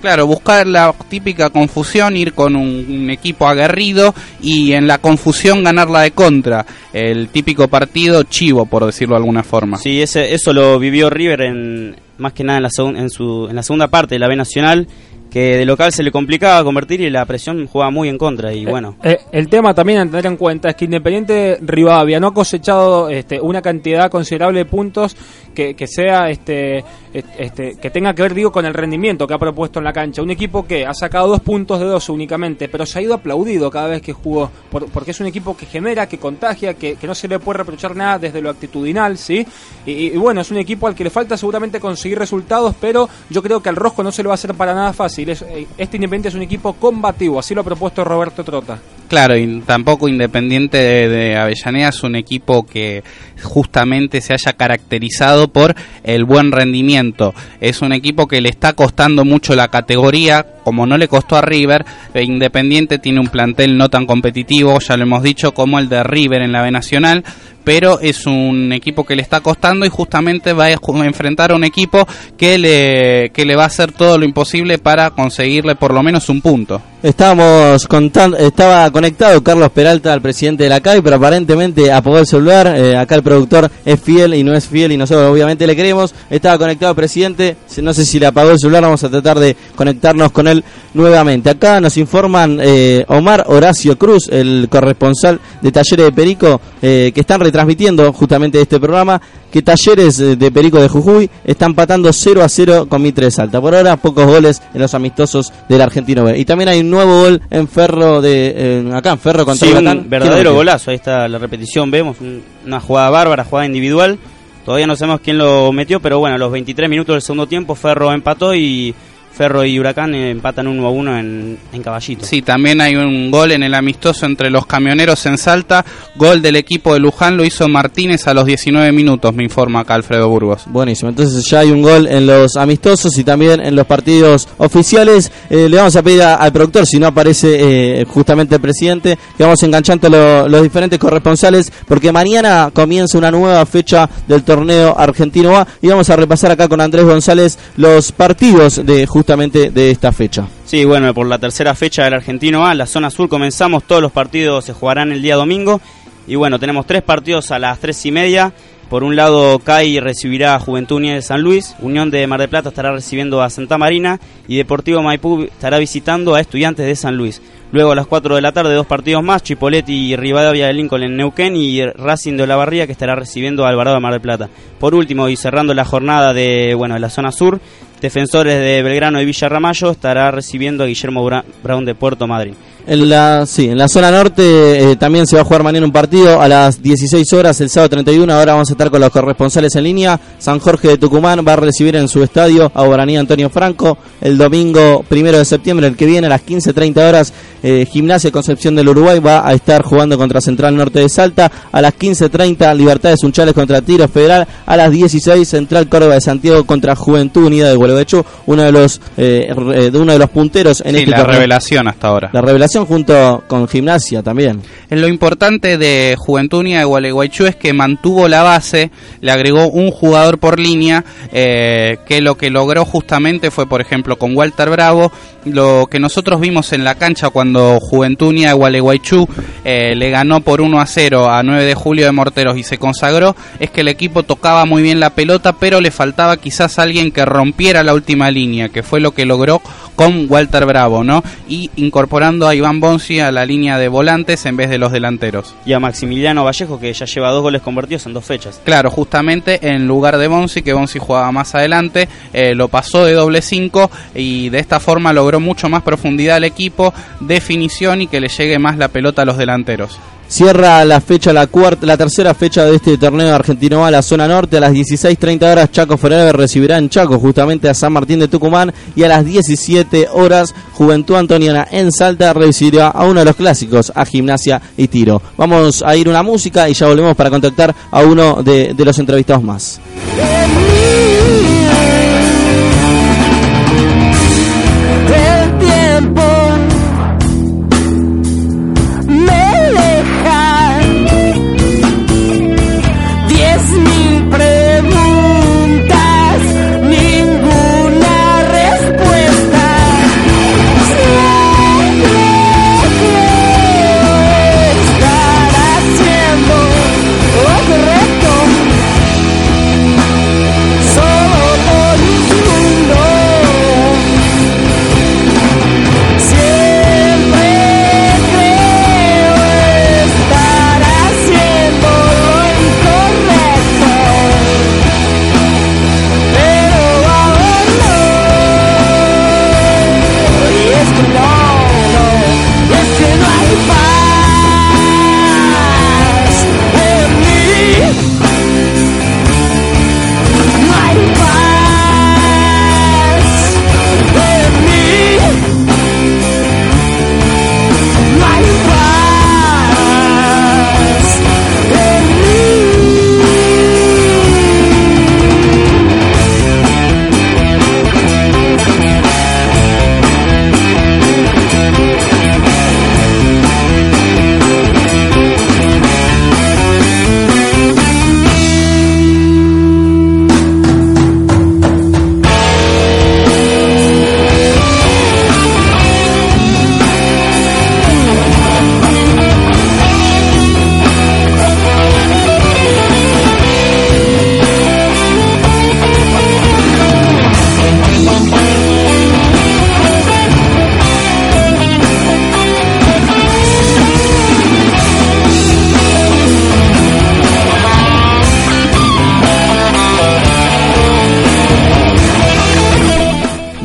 Claro, buscar la típica confusión, ir con un, equipo aguerrido y en la confusión ganarla de contra. El típico partido chivo, por decirlo de alguna forma. Sí, ese, eso lo vivió River en, más que nada en la, en, su, en la segunda parte de la B Nacional que de local se le complicaba convertir y la presión juega muy en contra y eh, bueno. Eh, el tema también a tener en cuenta es que Independiente Rivadavia no ha cosechado este, una cantidad considerable de puntos que, que sea este, este, que tenga que ver digo con el rendimiento que ha propuesto en la cancha. Un equipo que ha sacado dos puntos de dos únicamente, pero se ha ido aplaudido cada vez que jugó, porque es un equipo que genera, que contagia, que, que, no se le puede reprochar nada desde lo actitudinal, ¿sí? Y, bueno, es un equipo al que le falta seguramente conseguir resultados, pero yo creo que al Rosco no se le va a hacer para nada fácil eh, este Independiente es un equipo combativo, así lo ha propuesto Roberto Trota. Claro, y tampoco Independiente de, Avellaneda es un equipo que justamente se haya caracterizado por el buen rendimiento. Es un equipo que le está costando mucho la categoría, como no le costó a River. Eh, Independiente tiene un plantel no tan competitivo, ya lo hemos dicho, como el de River en la B Nacional, pero es un equipo que le está costando y justamente va a enfrentar a un equipo que le, que le va a hacer todo lo imposible para conseguirle por lo menos un punto. Estábamos contando, estaba conectado Carlos Peralta al presidente de la CAI, pero aparentemente apagó el celular. Eh, acá el productor es fiel y no es fiel y nosotros obviamente le queremos. Estaba conectado el presidente, no sé si le apagó el celular, vamos a tratar de conectarnos con él nuevamente. Acá nos informan eh, Omar Horacio Cruz, el corresponsal de Talleres de Perico, eh, que están retransmitiendo justamente este programa, que Talleres de Perico de Jujuy están patando 0 a 0 con Mitre Salta. Por ahora pocos goles en los amistosos del argentino B. Y también hay un nuevo gol en Ferro de acá en Ferro contra sí, un verdadero golazo, ahí está la repetición, vemos una jugada bárbara, jugada individual. Todavía no sabemos quién lo metió, pero bueno, a los 23 minutos del segundo tiempo Ferro empató y Ferro y Huracán empatan 1 a 1 en, en, Caballito. Sí, también hay un gol en el amistoso entre los camioneros en Salta. Gol del equipo de Luján lo hizo Martínez a los 19 minutos, me informa acá Alfredo Burgos. Buenísimo, entonces ya hay un gol en los amistosos y también en los partidos oficiales. Eh, le vamos a pedir al productor, si no aparece eh, justamente el presidente, que vamos enganchando los diferentes corresponsales, porque mañana comienza una nueva fecha del torneo argentino A y vamos a repasar acá con Andrés González los partidos de justamente de esta fecha. Sí, bueno, por la tercera fecha del Argentino A, la zona sur comenzamos, todos los partidos se jugarán el día domingo. Y bueno, tenemos tres partidos a las tres y media. Por un lado, CAI recibirá a Juventud Unida de San Luis, Unión de Mar del Plata estará recibiendo a Santa Marina y Deportivo Maipú estará visitando a Estudiantes de San Luis. Luego a las 4 de la tarde, dos partidos más, Chipoletti y Rivadavia de Lincoln en Neuquén y Racing de Olavarría que estará recibiendo a Alvarado de Mar del Plata. Por último, y cerrando la jornada de bueno la zona sur, Defensores de Belgrano y Villa Ramallo estará recibiendo a Guillermo Brown de Puerto Madryn. En la, sí, en la zona norte eh, también se va a jugar mañana un partido a las 16 horas, el sábado 31. Ahora vamos a estar con los corresponsales en línea. San Jorge de Tucumán va a recibir en su estadio a Guaraní Antonio Franco. El domingo primero de septiembre, el que viene, a las 15.30 horas, eh, Gimnasia Concepción del Uruguay va a estar jugando contra Central Norte de Salta. A las 15.30, Libertades Unchales contra Tiro Federal. A las 16, Central Córdoba de Santiago contra Juventud Unida de Gualeguaychú. Uno de los, eh, re- de uno de los punteros en Sí, este la torneo. revelación hasta ahora. La revelación junto con Gimnasia también. Lo importante de Juventud Unida de Gualeguaychú es que mantuvo la base, le agregó un jugador por línea, eh, que lo que logró justamente fue, por ejemplo, con Walter Bravo, lo que nosotros vimos en la cancha cuando Juventud Unida de Gualeguaychú eh, le ganó por 1 a 0 a 9 de julio de Morteros y se consagró, es que el equipo tocaba muy bien la pelota, pero le faltaba quizás alguien que rompiera la última línea, que fue lo que logró con Walter Bravo, ¿no? Y incorporando a Iván Bonsi a la línea de volantes en vez de los delanteros. Y a Maximiliano Vallejo, que ya lleva dos goles convertidos en dos fechas. Claro, justamente en lugar de Bonsi, que Bonsi jugaba más adelante, eh, lo pasó de doble 5 y de esta forma logró mucho más profundidad al equipo, definición y que le llegue más la pelota a los delanteros. Cierra la fecha, la cuarta, la tercera fecha de este torneo argentino a la zona norte. A las 16.30 horas, Chaco Forever recibirá en Chaco justamente a San Martín de Tucumán. Y a las 17 horas, Juventud Antoniana en Salta recibirá a uno de los clásicos, a Gimnasia y Tiro. Vamos a ir una música y ya volvemos para contactar a uno de, de los entrevistados más.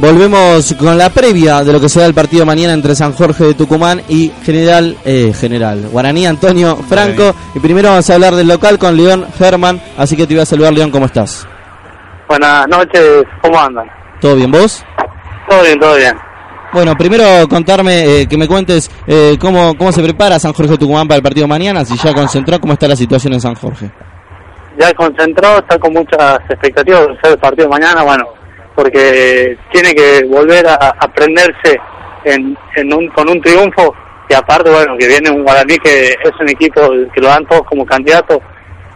Volvemos con la previa de lo que será el partido mañana entre San Jorge de Tucumán y General eh, General Guaraní Antonio Franco. Y primero vamos a hablar del local con León Herman. Así que te voy a saludar, León, ¿cómo estás? Buenas noches, ¿cómo andan? ¿Todo bien vos? Todo bien, todo bien. Bueno, primero contarme, eh, que me cuentes eh, cómo, cómo se prepara San Jorge de Tucumán para el partido mañana, si ya concentró, cómo está la situación en San Jorge. Ya concentrado, está con muchas expectativas de hacer el partido mañana, bueno, porque tiene que volver a a aprenderse en, en un, con un triunfo y aparte, bueno, que viene un Guaraní que es un equipo que lo dan todos como candidato,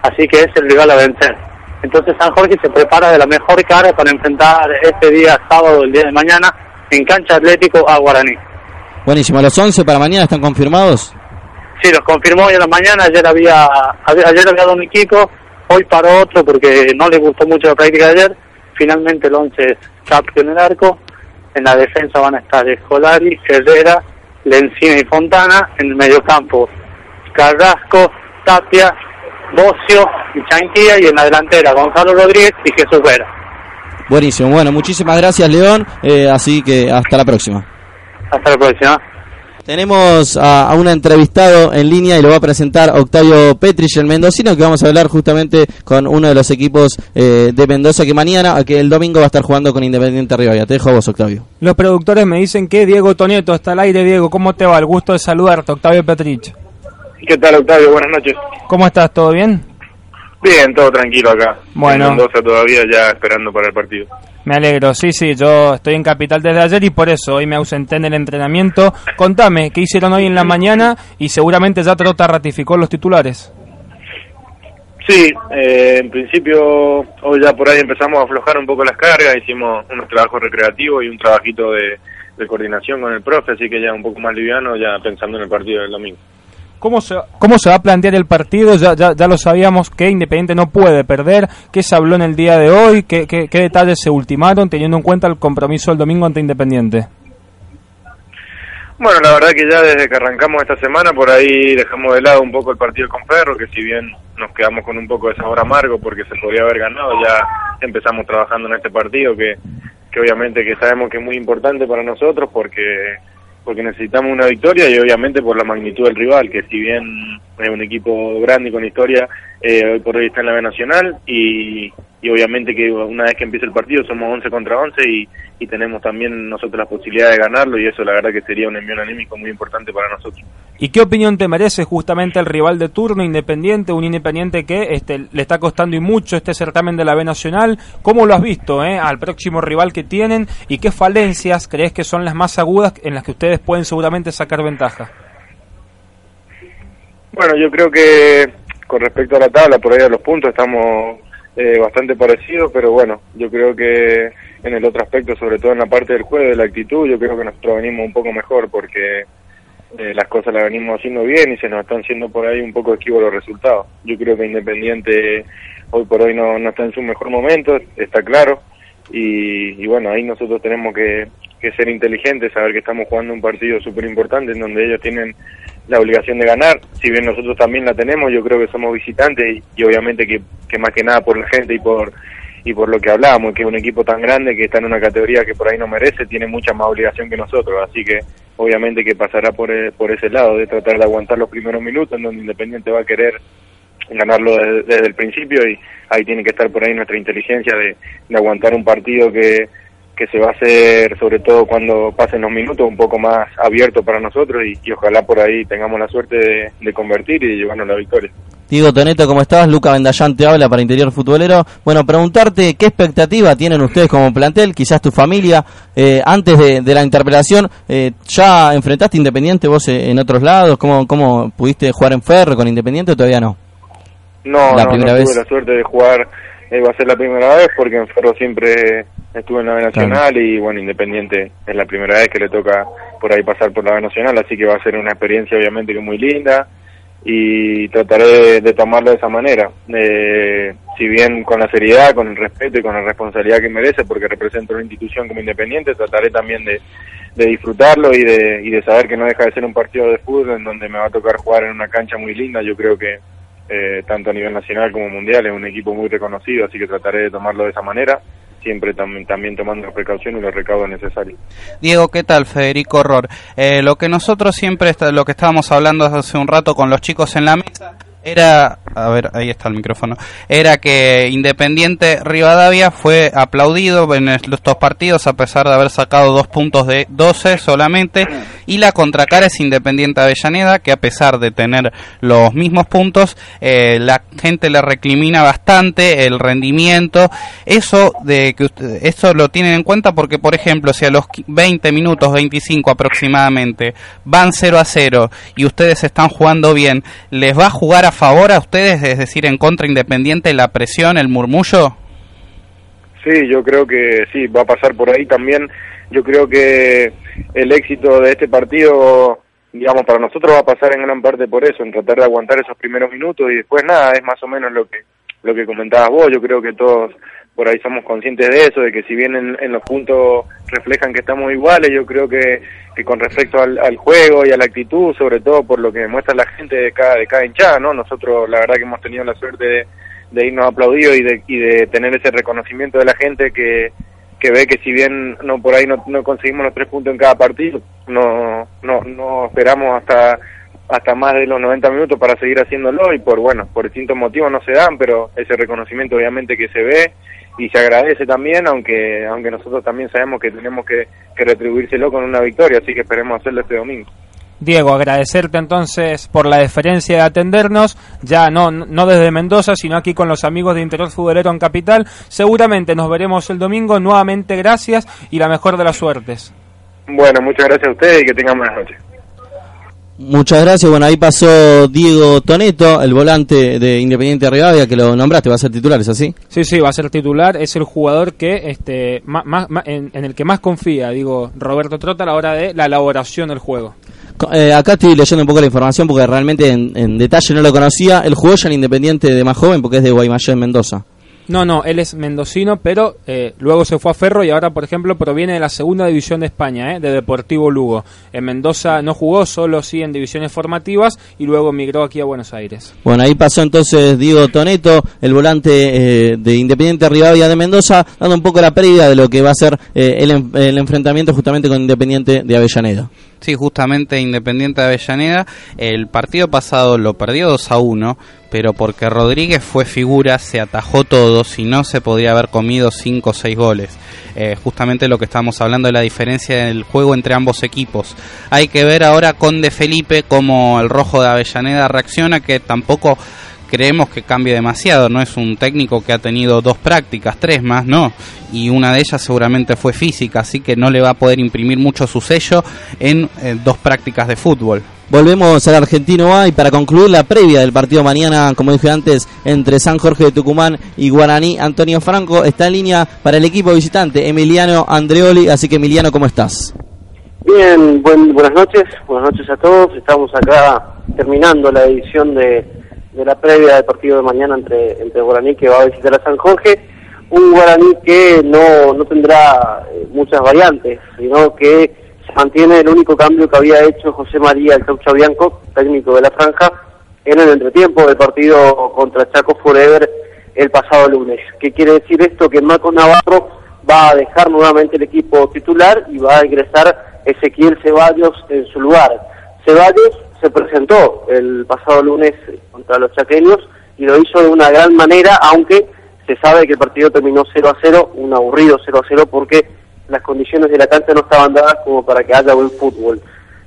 así que es el rival a vencer. Entonces San Jorge se prepara de la mejor cara para enfrentar este día sábado, el día de mañana, en cancha atlético a Guaraní. Buenísimo, los 11 para mañana están confirmados. Sí, los confirmó hoy en la mañana, ayer había, ayer había dado un equipo, hoy paró otro porque no le gustó mucho la práctica de ayer. Finalmente el 11 es Caprio en el arco, en la defensa van a estar Escolari, Herrera, Lencina y Fontana, en el mediocampo Carrasco, Tapia, Bocio y Chanquilla y en la delantera Gonzalo Rodríguez y Jesús Vera. Buenísimo, bueno, muchísimas gracias León, eh, así que hasta la próxima. Hasta la próxima. Tenemos a, a un entrevistado en línea y lo va a presentar Octavio Petrich, el mendocino, que vamos a hablar justamente con uno de los equipos eh, de Mendoza que mañana, que el domingo va a estar jugando con Independiente Rivadavia. Te dejo a vos, Octavio. Los productores me dicen que Diego Tonieto está al aire. Diego, ¿cómo te va? El gusto de saludarte, Octavio Petrich. ¿Qué tal, Octavio? Buenas noches. ¿Cómo estás? ¿Todo bien? Bien, todo tranquilo acá. Bueno. En Mendoza todavía ya esperando para el partido. Me alegro, sí, sí, yo estoy en Capital desde ayer y por eso hoy me ausenté en el entrenamiento. Contame, ¿qué hicieron hoy en la mañana? Y seguramente ya Trota ratificó los titulares. Sí, eh, en principio hoy ya por ahí empezamos a aflojar un poco las cargas, hicimos unos trabajos recreativos y un trabajito de, de coordinación con el profe, así que ya un poco más liviano, ya pensando en el partido del domingo. ¿Cómo se, ¿Cómo se va a plantear el partido? Ya, ya, ya lo sabíamos que Independiente no puede perder. ¿Qué se habló en el día de hoy? ¿Qué, qué, qué detalles se ultimaron teniendo en cuenta el compromiso del domingo ante Independiente? Bueno, la verdad que ya desde que arrancamos esta semana por ahí dejamos de lado un poco el partido con Ferro, que si bien nos quedamos con un poco de sabor amargo porque se podría haber ganado, ya empezamos trabajando en este partido que, que obviamente que sabemos que es muy importante para nosotros porque porque necesitamos una victoria y obviamente por la magnitud del rival, que si bien es un equipo grande y con historia, eh, hoy por hoy está en la B Nacional y, y obviamente que una vez que empiece el partido somos 11 contra 11 y, y tenemos también nosotros la posibilidad de ganarlo y eso la verdad que sería un envío anímico muy importante para nosotros. ¿Y qué opinión te merece justamente el rival de turno Independiente, un Independiente que este, le está costando y mucho este certamen de la B Nacional? ¿Cómo lo has visto eh, al próximo rival que tienen y qué falencias crees que son las más agudas en las que ustedes pueden seguramente sacar ventaja? Bueno, yo creo que con respecto a la tabla, por ahí a los puntos estamos eh, bastante parecidos, pero bueno, yo creo que en el otro aspecto, sobre todo en la parte del juego, de la actitud, yo creo que nosotros venimos un poco mejor porque eh, las cosas las venimos haciendo bien y se nos están siendo por ahí un poco esquivos los resultados. Yo creo que Independiente hoy por hoy no, está en su mejor momento, está claro, y, y bueno, ahí nosotros tenemos que, que ser inteligentes, saber que estamos jugando un partido súper importante en donde ellos tienen la obligación de ganar, si bien nosotros también la tenemos, yo creo que somos visitantes y, obviamente que, que más que nada por la gente y por y por lo que hablábamos, que un equipo tan grande que está en una categoría que por ahí no merece, tiene mucha más obligación que nosotros, así que obviamente que pasará por, e- por ese lado, de tratar de aguantar los primeros minutos, en donde Independiente va a querer ganarlo desde, desde el principio y ahí tiene que estar por ahí nuestra inteligencia de aguantar un partido que, que se va a hacer, sobre todo cuando pasen los minutos, un poco más abierto para nosotros y, y ojalá por ahí tengamos la suerte de, de convertir y de llevarnos la victoria. Diego Toneto, ¿cómo estás? Luca Vendallán te habla para Interior Futbolero. Bueno, preguntarte qué expectativa tienen ustedes como plantel, quizás tu familia, eh, antes de, de la interpelación, eh, ¿ya enfrentaste Independiente vos eh, en otros lados? ¿Cómo, ¿Cómo pudiste jugar en Ferro con Independiente o todavía no? No, La no, primera no vez. tuve la suerte de jugar, eh, va a ser la primera vez porque en Ferro siempre estuve en la B Nacional y bueno, Independiente es la primera vez que le toca por ahí pasar por la B Nacional, así que va a ser una experiencia obviamente que muy linda y trataré de, de tomarlo de esa manera, Eh, si bien con la seriedad, con el respeto y con la responsabilidad que merece porque represento una institución como Independiente, trataré también de, de disfrutarlo y de, y de saber que no deja de ser un partido de fútbol en donde me va a tocar jugar en una cancha muy linda, yo creo que eh, tanto a nivel nacional como mundial, es un equipo muy reconocido, así que trataré de tomarlo de esa manera, siempre tam- también tomando las precauciones y los recaudos necesarios. Diego, ¿qué tal? Federico Horror. Eh, lo que nosotros siempre, lo que estábamos hablando hace un rato con los chicos en la mesa, era, a ver, ahí está el micrófono, era que Independiente Rivadavia fue aplaudido en estos partidos a pesar de haber sacado dos puntos de 12 solamente, y la contracara es Independiente Avellaneda, que a pesar de tener los mismos puntos, eh, la gente le recrimina bastante el rendimiento, eso de que usted- eso lo tienen en cuenta porque, por ejemplo, si a los qui- 20 minutos, 25 aproximadamente, van 0 a 0 y ustedes están jugando bien, ¿les va a jugar a favor a es decir, en contra Independiente, la presión, el murmullo? Sí, yo creo que sí, va a pasar por ahí también. Yo creo que el éxito de este partido, digamos, para nosotros va a pasar en gran parte por eso, en tratar de aguantar esos primeros minutos y después nada, es más o menos lo que lo que comentabas vos. Yo creo que todos por ahí somos conscientes de eso, de que si bien en, los puntos reflejan que estamos iguales, yo creo que, que con respecto al, al juego y a la actitud, sobre todo por lo que muestra la gente de cada, de cada hinchada, ¿no? Nosotros la verdad que hemos tenido la suerte de, de irnos aplaudidos y de, y de tener ese reconocimiento de la gente que, que ve que si bien no por ahí no, no conseguimos los tres puntos en cada partido, no, no, no esperamos hasta hasta más de los 90 minutos para seguir haciéndolo y por bueno por distintos motivos no se dan pero ese reconocimiento obviamente que se ve y se agradece también aunque aunque nosotros también sabemos que tenemos que, que retribuírselo con una victoria así que esperemos hacerlo este domingo Diego, agradecerte entonces por la deferencia de atendernos, ya no, no desde Mendoza, sino aquí con los amigos de Interior Futbolero en Capital. Seguramente nos veremos el domingo. Nuevamente gracias y la mejor de las suertes. Bueno, muchas gracias a ustedes y que tengan buenas noches. Muchas gracias. Bueno, ahí pasó Diego Toneto, el volante de Independiente Rivadavia, que lo nombraste, va a ser titular, ¿es así? Sí, sí, va a ser titular. Es el jugador que este, más, más, en, en, el que más confía, digo, Roberto Trota a la hora de la elaboración del juego. Eh, acá estoy leyendo un poco la información porque realmente en, en, detalle no lo conocía. El jugó ya en Independiente de más joven porque es de Guaymallén, Mendoza. No, no, él es mendocino, pero eh, luego se fue a Ferro y ahora, por ejemplo, proviene de la segunda división de España, eh, de Deportivo Lugo. En Mendoza no jugó, solo sí en divisiones formativas y luego migró aquí a Buenos Aires. Bueno, ahí pasó entonces Diego Toneto, el volante eh, de Independiente Rivadavia de Mendoza, dando un poco la pérdida de lo que va a ser eh, el, el enfrentamiento justamente con Independiente de Avellaneda. Sí, justamente Independiente de Avellaneda. El partido pasado lo perdió 2 a 1, pero porque Rodríguez fue figura, se atajó todo, si no se podría haber comido 5 o 6 goles. Eh, justamente lo que estamos hablando de la diferencia del juego entre ambos equipos. Hay que ver ahora con De Felipe cómo el rojo de Avellaneda reacciona, que tampoco creemos que cambie demasiado, no es un técnico que ha tenido dos prácticas, tres más, no, y una de ellas seguramente fue física, así que no le va a poder imprimir mucho su sello en eh, dos prácticas de fútbol. Volvemos al Argentino A y para concluir la previa del partido mañana, como dije antes, entre San Jorge de Tucumán y Guaraní, Antonio Franco está en línea para el equipo visitante, Emiliano Andreoli, así que Emiliano, ¿cómo estás? Bien, buen, buenas noches, buenas noches a todos, estamos acá terminando la edición de de la previa del partido de mañana entre, entre Guaraní que va a visitar a San Jorge, un Guaraní que no, no tendrá eh, muchas variantes, sino que se mantiene el único cambio que había hecho José María el Caucha Bianco, técnico de la franja, en el entretiempo del partido contra Chaco Forever el pasado lunes. ¿Qué quiere decir esto? Que Marcos Navarro va a dejar nuevamente el equipo titular y va a ingresar Ezequiel Ceballos en su lugar. Ceballos se presentó el pasado lunes contra los chaqueños y lo hizo de una gran manera, aunque se sabe que el partido terminó 0 a 0, un aburrido 0 a 0 porque las condiciones de la cancha no estaban dadas como para que haya buen fútbol.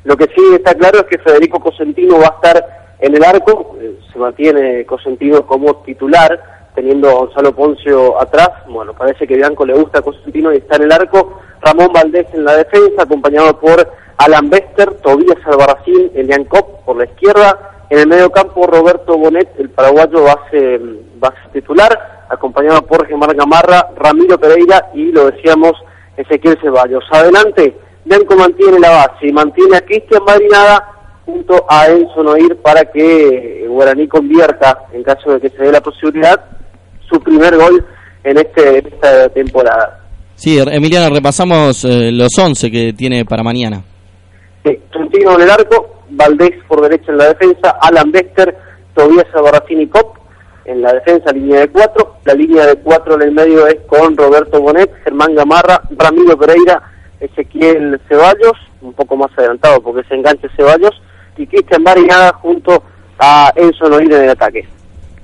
Lo que sí está claro es que Federico Cosentino va a estar en el arco, eh, se mantiene Cosentino como titular, teniendo a Gonzalo Poncio atrás, bueno, parece que Bianco le gusta a Cosentino y está en el arco, Ramón Valdés en la defensa, acompañado por Alan Bester, Tobías Albarracín, Elian Cop por la izquierda, en el medio campo Roberto Bonet, el paraguayo base, base titular, acompañado por Germán Gamarra, Ramiro Pereira y lo decíamos Ezequiel Ceballos. Adelante, Bianco mantiene la base y mantiene a Cristian Marinada junto a Enzo Noir para que Guaraní convierta, en caso de que se dé la posibilidad, su primer gol en, este, esta temporada. Sí, Emiliano, repasamos eh, los 11 que tiene para mañana. Trentino en el arco, Valdés por derecha en la defensa, Alan Bester, Tobias Albarracín y Cop en la defensa, línea de cuatro. La línea de cuatro en el medio es con Roberto Bonet, Germán Gamarra, Ramiro Pereira, Ezequiel Ceballos, un poco más adelantado porque se enganche Ceballos, y Cristian Marinada junto a Enzo Noir en el ataque.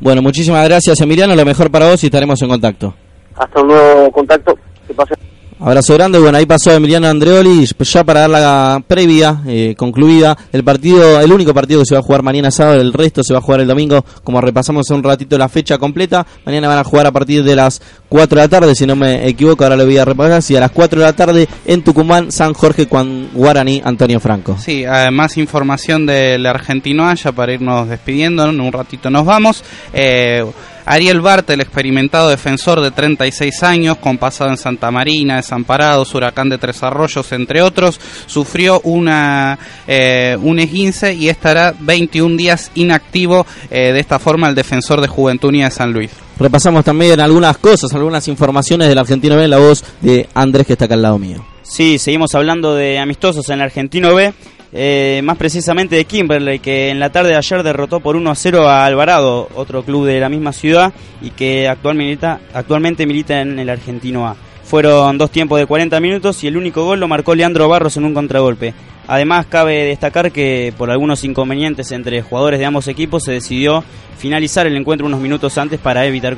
Bueno, muchísimas gracias Emiliano, lo mejor para vos y estaremos en contacto. Hasta un nuevo contacto, que pase. Abrazo grande, bueno, ahí pasó Emiliano Andreoli, ya para dar la previa eh, concluida, el partido, el único partido que se va a jugar mañana sábado, el resto se va a jugar el domingo, como repasamos un ratito la fecha completa, mañana van a jugar a partir de las 4 de la tarde, si no me equivoco, ahora lo voy a repasar, si a las 4 de la tarde en Tucumán, San Jorge, con Guaraní, Antonio Franco. Sí, además información del argentino Haya para irnos despidiendo, en un ratito nos vamos. Eh, Ariel Bart, el experimentado defensor de 36 años, con pasado en Santa Marina, Desamparados, Huracán de Tres Arroyos, entre otros, sufrió una, eh, un esguince y estará 21 días inactivo. Eh, de esta forma, el defensor de Juventud Unida de San Luis. Repasamos también algunas cosas, algunas informaciones del Argentino B en la voz de Andrés que está acá al lado mío. Sí, seguimos hablando de amistosos en el Argentino B. eh, más precisamente de Kimberley, que en la tarde de ayer derrotó por 1 a 0 a Alvarado, otro club de la misma ciudad y que actualmente milita en el Argentino A. Fueron dos tiempos de 40 minutos y el único gol lo marcó Leandro Barros en un contragolpe. Además, cabe destacar que por algunos inconvenientes entre jugadores de ambos equipos se decidió finalizar el encuentro unos minutos antes para evitar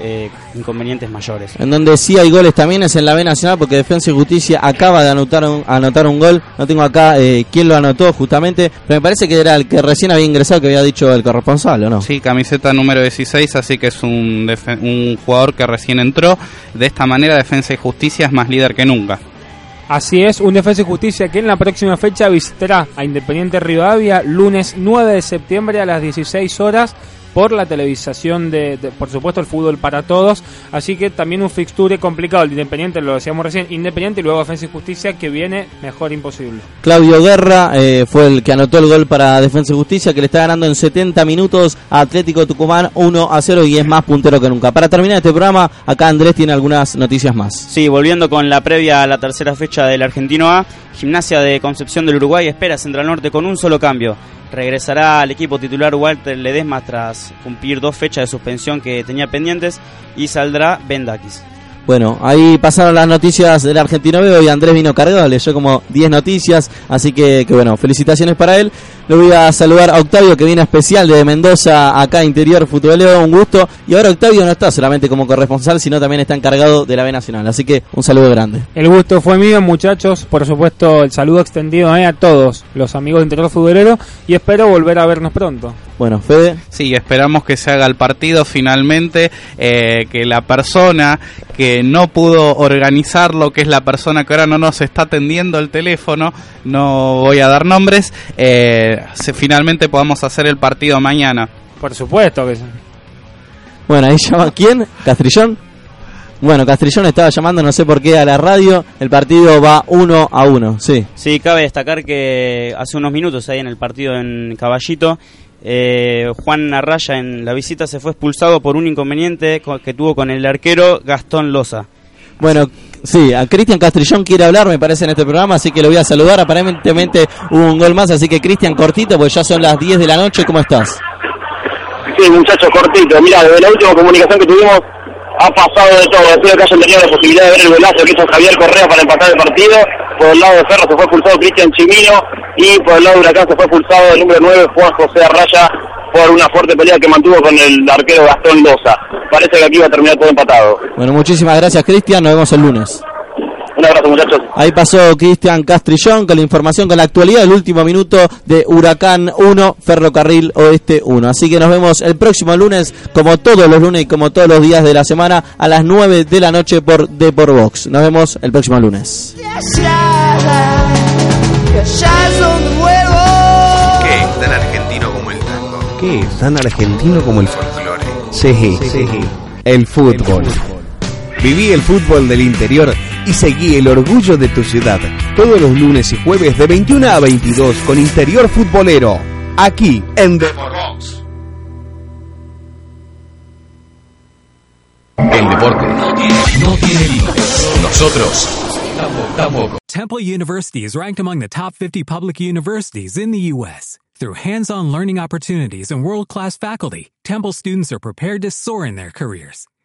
eh, inconvenientes mayores. En donde sí hay goles también es en la B Nacional porque Defensa y Justicia acaba de anotar un, anotar un gol. No tengo acá eh, quién lo anotó justamente, pero me parece que era el que recién había ingresado que había dicho el corresponsal, ¿o no? Sí, camiseta número 16, así que es un, un jugador que recién entró. De esta manera, Defensa y Justicia es más líder que nunca. Así es, un Defensa y Justicia que en la próxima fecha visitará a Independiente Rivadavia lunes 9 de septiembre a las 16 horas por la televisación de, de, por supuesto, el fútbol para todos. Así que también un fixture complicado. El de Independiente, lo decíamos recién, Independiente y luego Defensa y Justicia que viene mejor imposible. Claudio Guerra eh, fue el que anotó el gol para Defensa y Justicia, que le está ganando en 70 minutos a Atlético Tucumán 1 a 0 y es más puntero que nunca. Para terminar este programa, acá Andrés tiene algunas noticias más. Sí, volviendo con la previa a la tercera fecha del Argentino A, Gimnasia de Concepción del Uruguay espera Central Norte con un solo cambio. Regresará al equipo titular Walter Ledesma tras cumplir dos fechas de suspensión que tenía pendientes y saldrá Bendakis. Bueno, ahí pasaron las noticias del Argentino B. Hoy Andrés vino cargado, leyó como 10 noticias. Así que, que bueno, felicitaciones para él. Le voy a saludar a Octavio, que viene especial de Mendoza, acá interior futbolero. Un gusto. Y ahora Octavio no está solamente como corresponsal, sino también está encargado de la B Nacional. Así que un saludo grande. El gusto fue mío, muchachos. Por supuesto, el saludo extendido eh, a todos los amigos de Interior Futbolero y espero volver a vernos pronto. Bueno, Fede. Sí, esperamos que se haga el partido finalmente, eh, que la persona que no pudo organizarlo, que es la persona que ahora no nos está atendiendo el teléfono, no voy a dar nombres, eh, finalmente podamos hacer el partido mañana. Por supuesto que sí. Bueno, ahí llama quién? Castrillón. Bueno, Castrillón estaba llamando, no sé por qué, a la radio. El partido va uno a uno, sí. Sí, cabe destacar que hace unos minutos ahí en el partido en Caballito, eh, Juan Arraya en la visita se fue expulsado por un inconveniente co- que tuvo con el arquero Gastón Loza. Bueno, sí, a Cristian Castrillón quiere hablar, me parece, en este programa, así que lo voy a saludar. Aparentemente hubo un gol más, así que Cristian, cortito, porque ya son las 10 de la noche. ¿Cómo estás? Sí, muchachos, cortito. Mira, desde la última comunicación que tuvimos ha pasado de todo. Espero que hayan tenido la posibilidad de ver el golazo que hizo Javier Correa para empatar el partido. Por el lado de Ferro se fue expulsado Cristian Chimino y por el lado de Huracán se fue expulsado el número 9 Juan José Arraya por una fuerte pelea que mantuvo con el arquero Gastón Loza. Parece que aquí va a terminar todo empatado. Bueno, muchísimas gracias, Cristian. Nos vemos el lunes. Un abrazo, muchachos. Ahí pasó Cristian Castrillón con la información, con la actualidad, el último minuto de Huracán 1, Ferrocarril Oeste 1. Así que nos vemos el próximo lunes, como todos los lunes y como todos los días de la semana, a las 9 de la noche por The por Box. Nos vemos el próximo lunes. ¿Qué es tan argentino como el tango? ¿Qué es tan argentino como el folclore? Sí, el fútbol. Viví el fútbol del interior y seguí el orgullo de tu ciudad. Todos los lunes y jueves de 21 a 22 con Interior Futbolero. Aquí en The Box. El deporte no tiene límites. Nosotros tampoco. Temple University is ranked among the top 50 public universities in the U.S. Through hands on learning opportunities and world class faculty, Temple students are prepared to soar in their careers.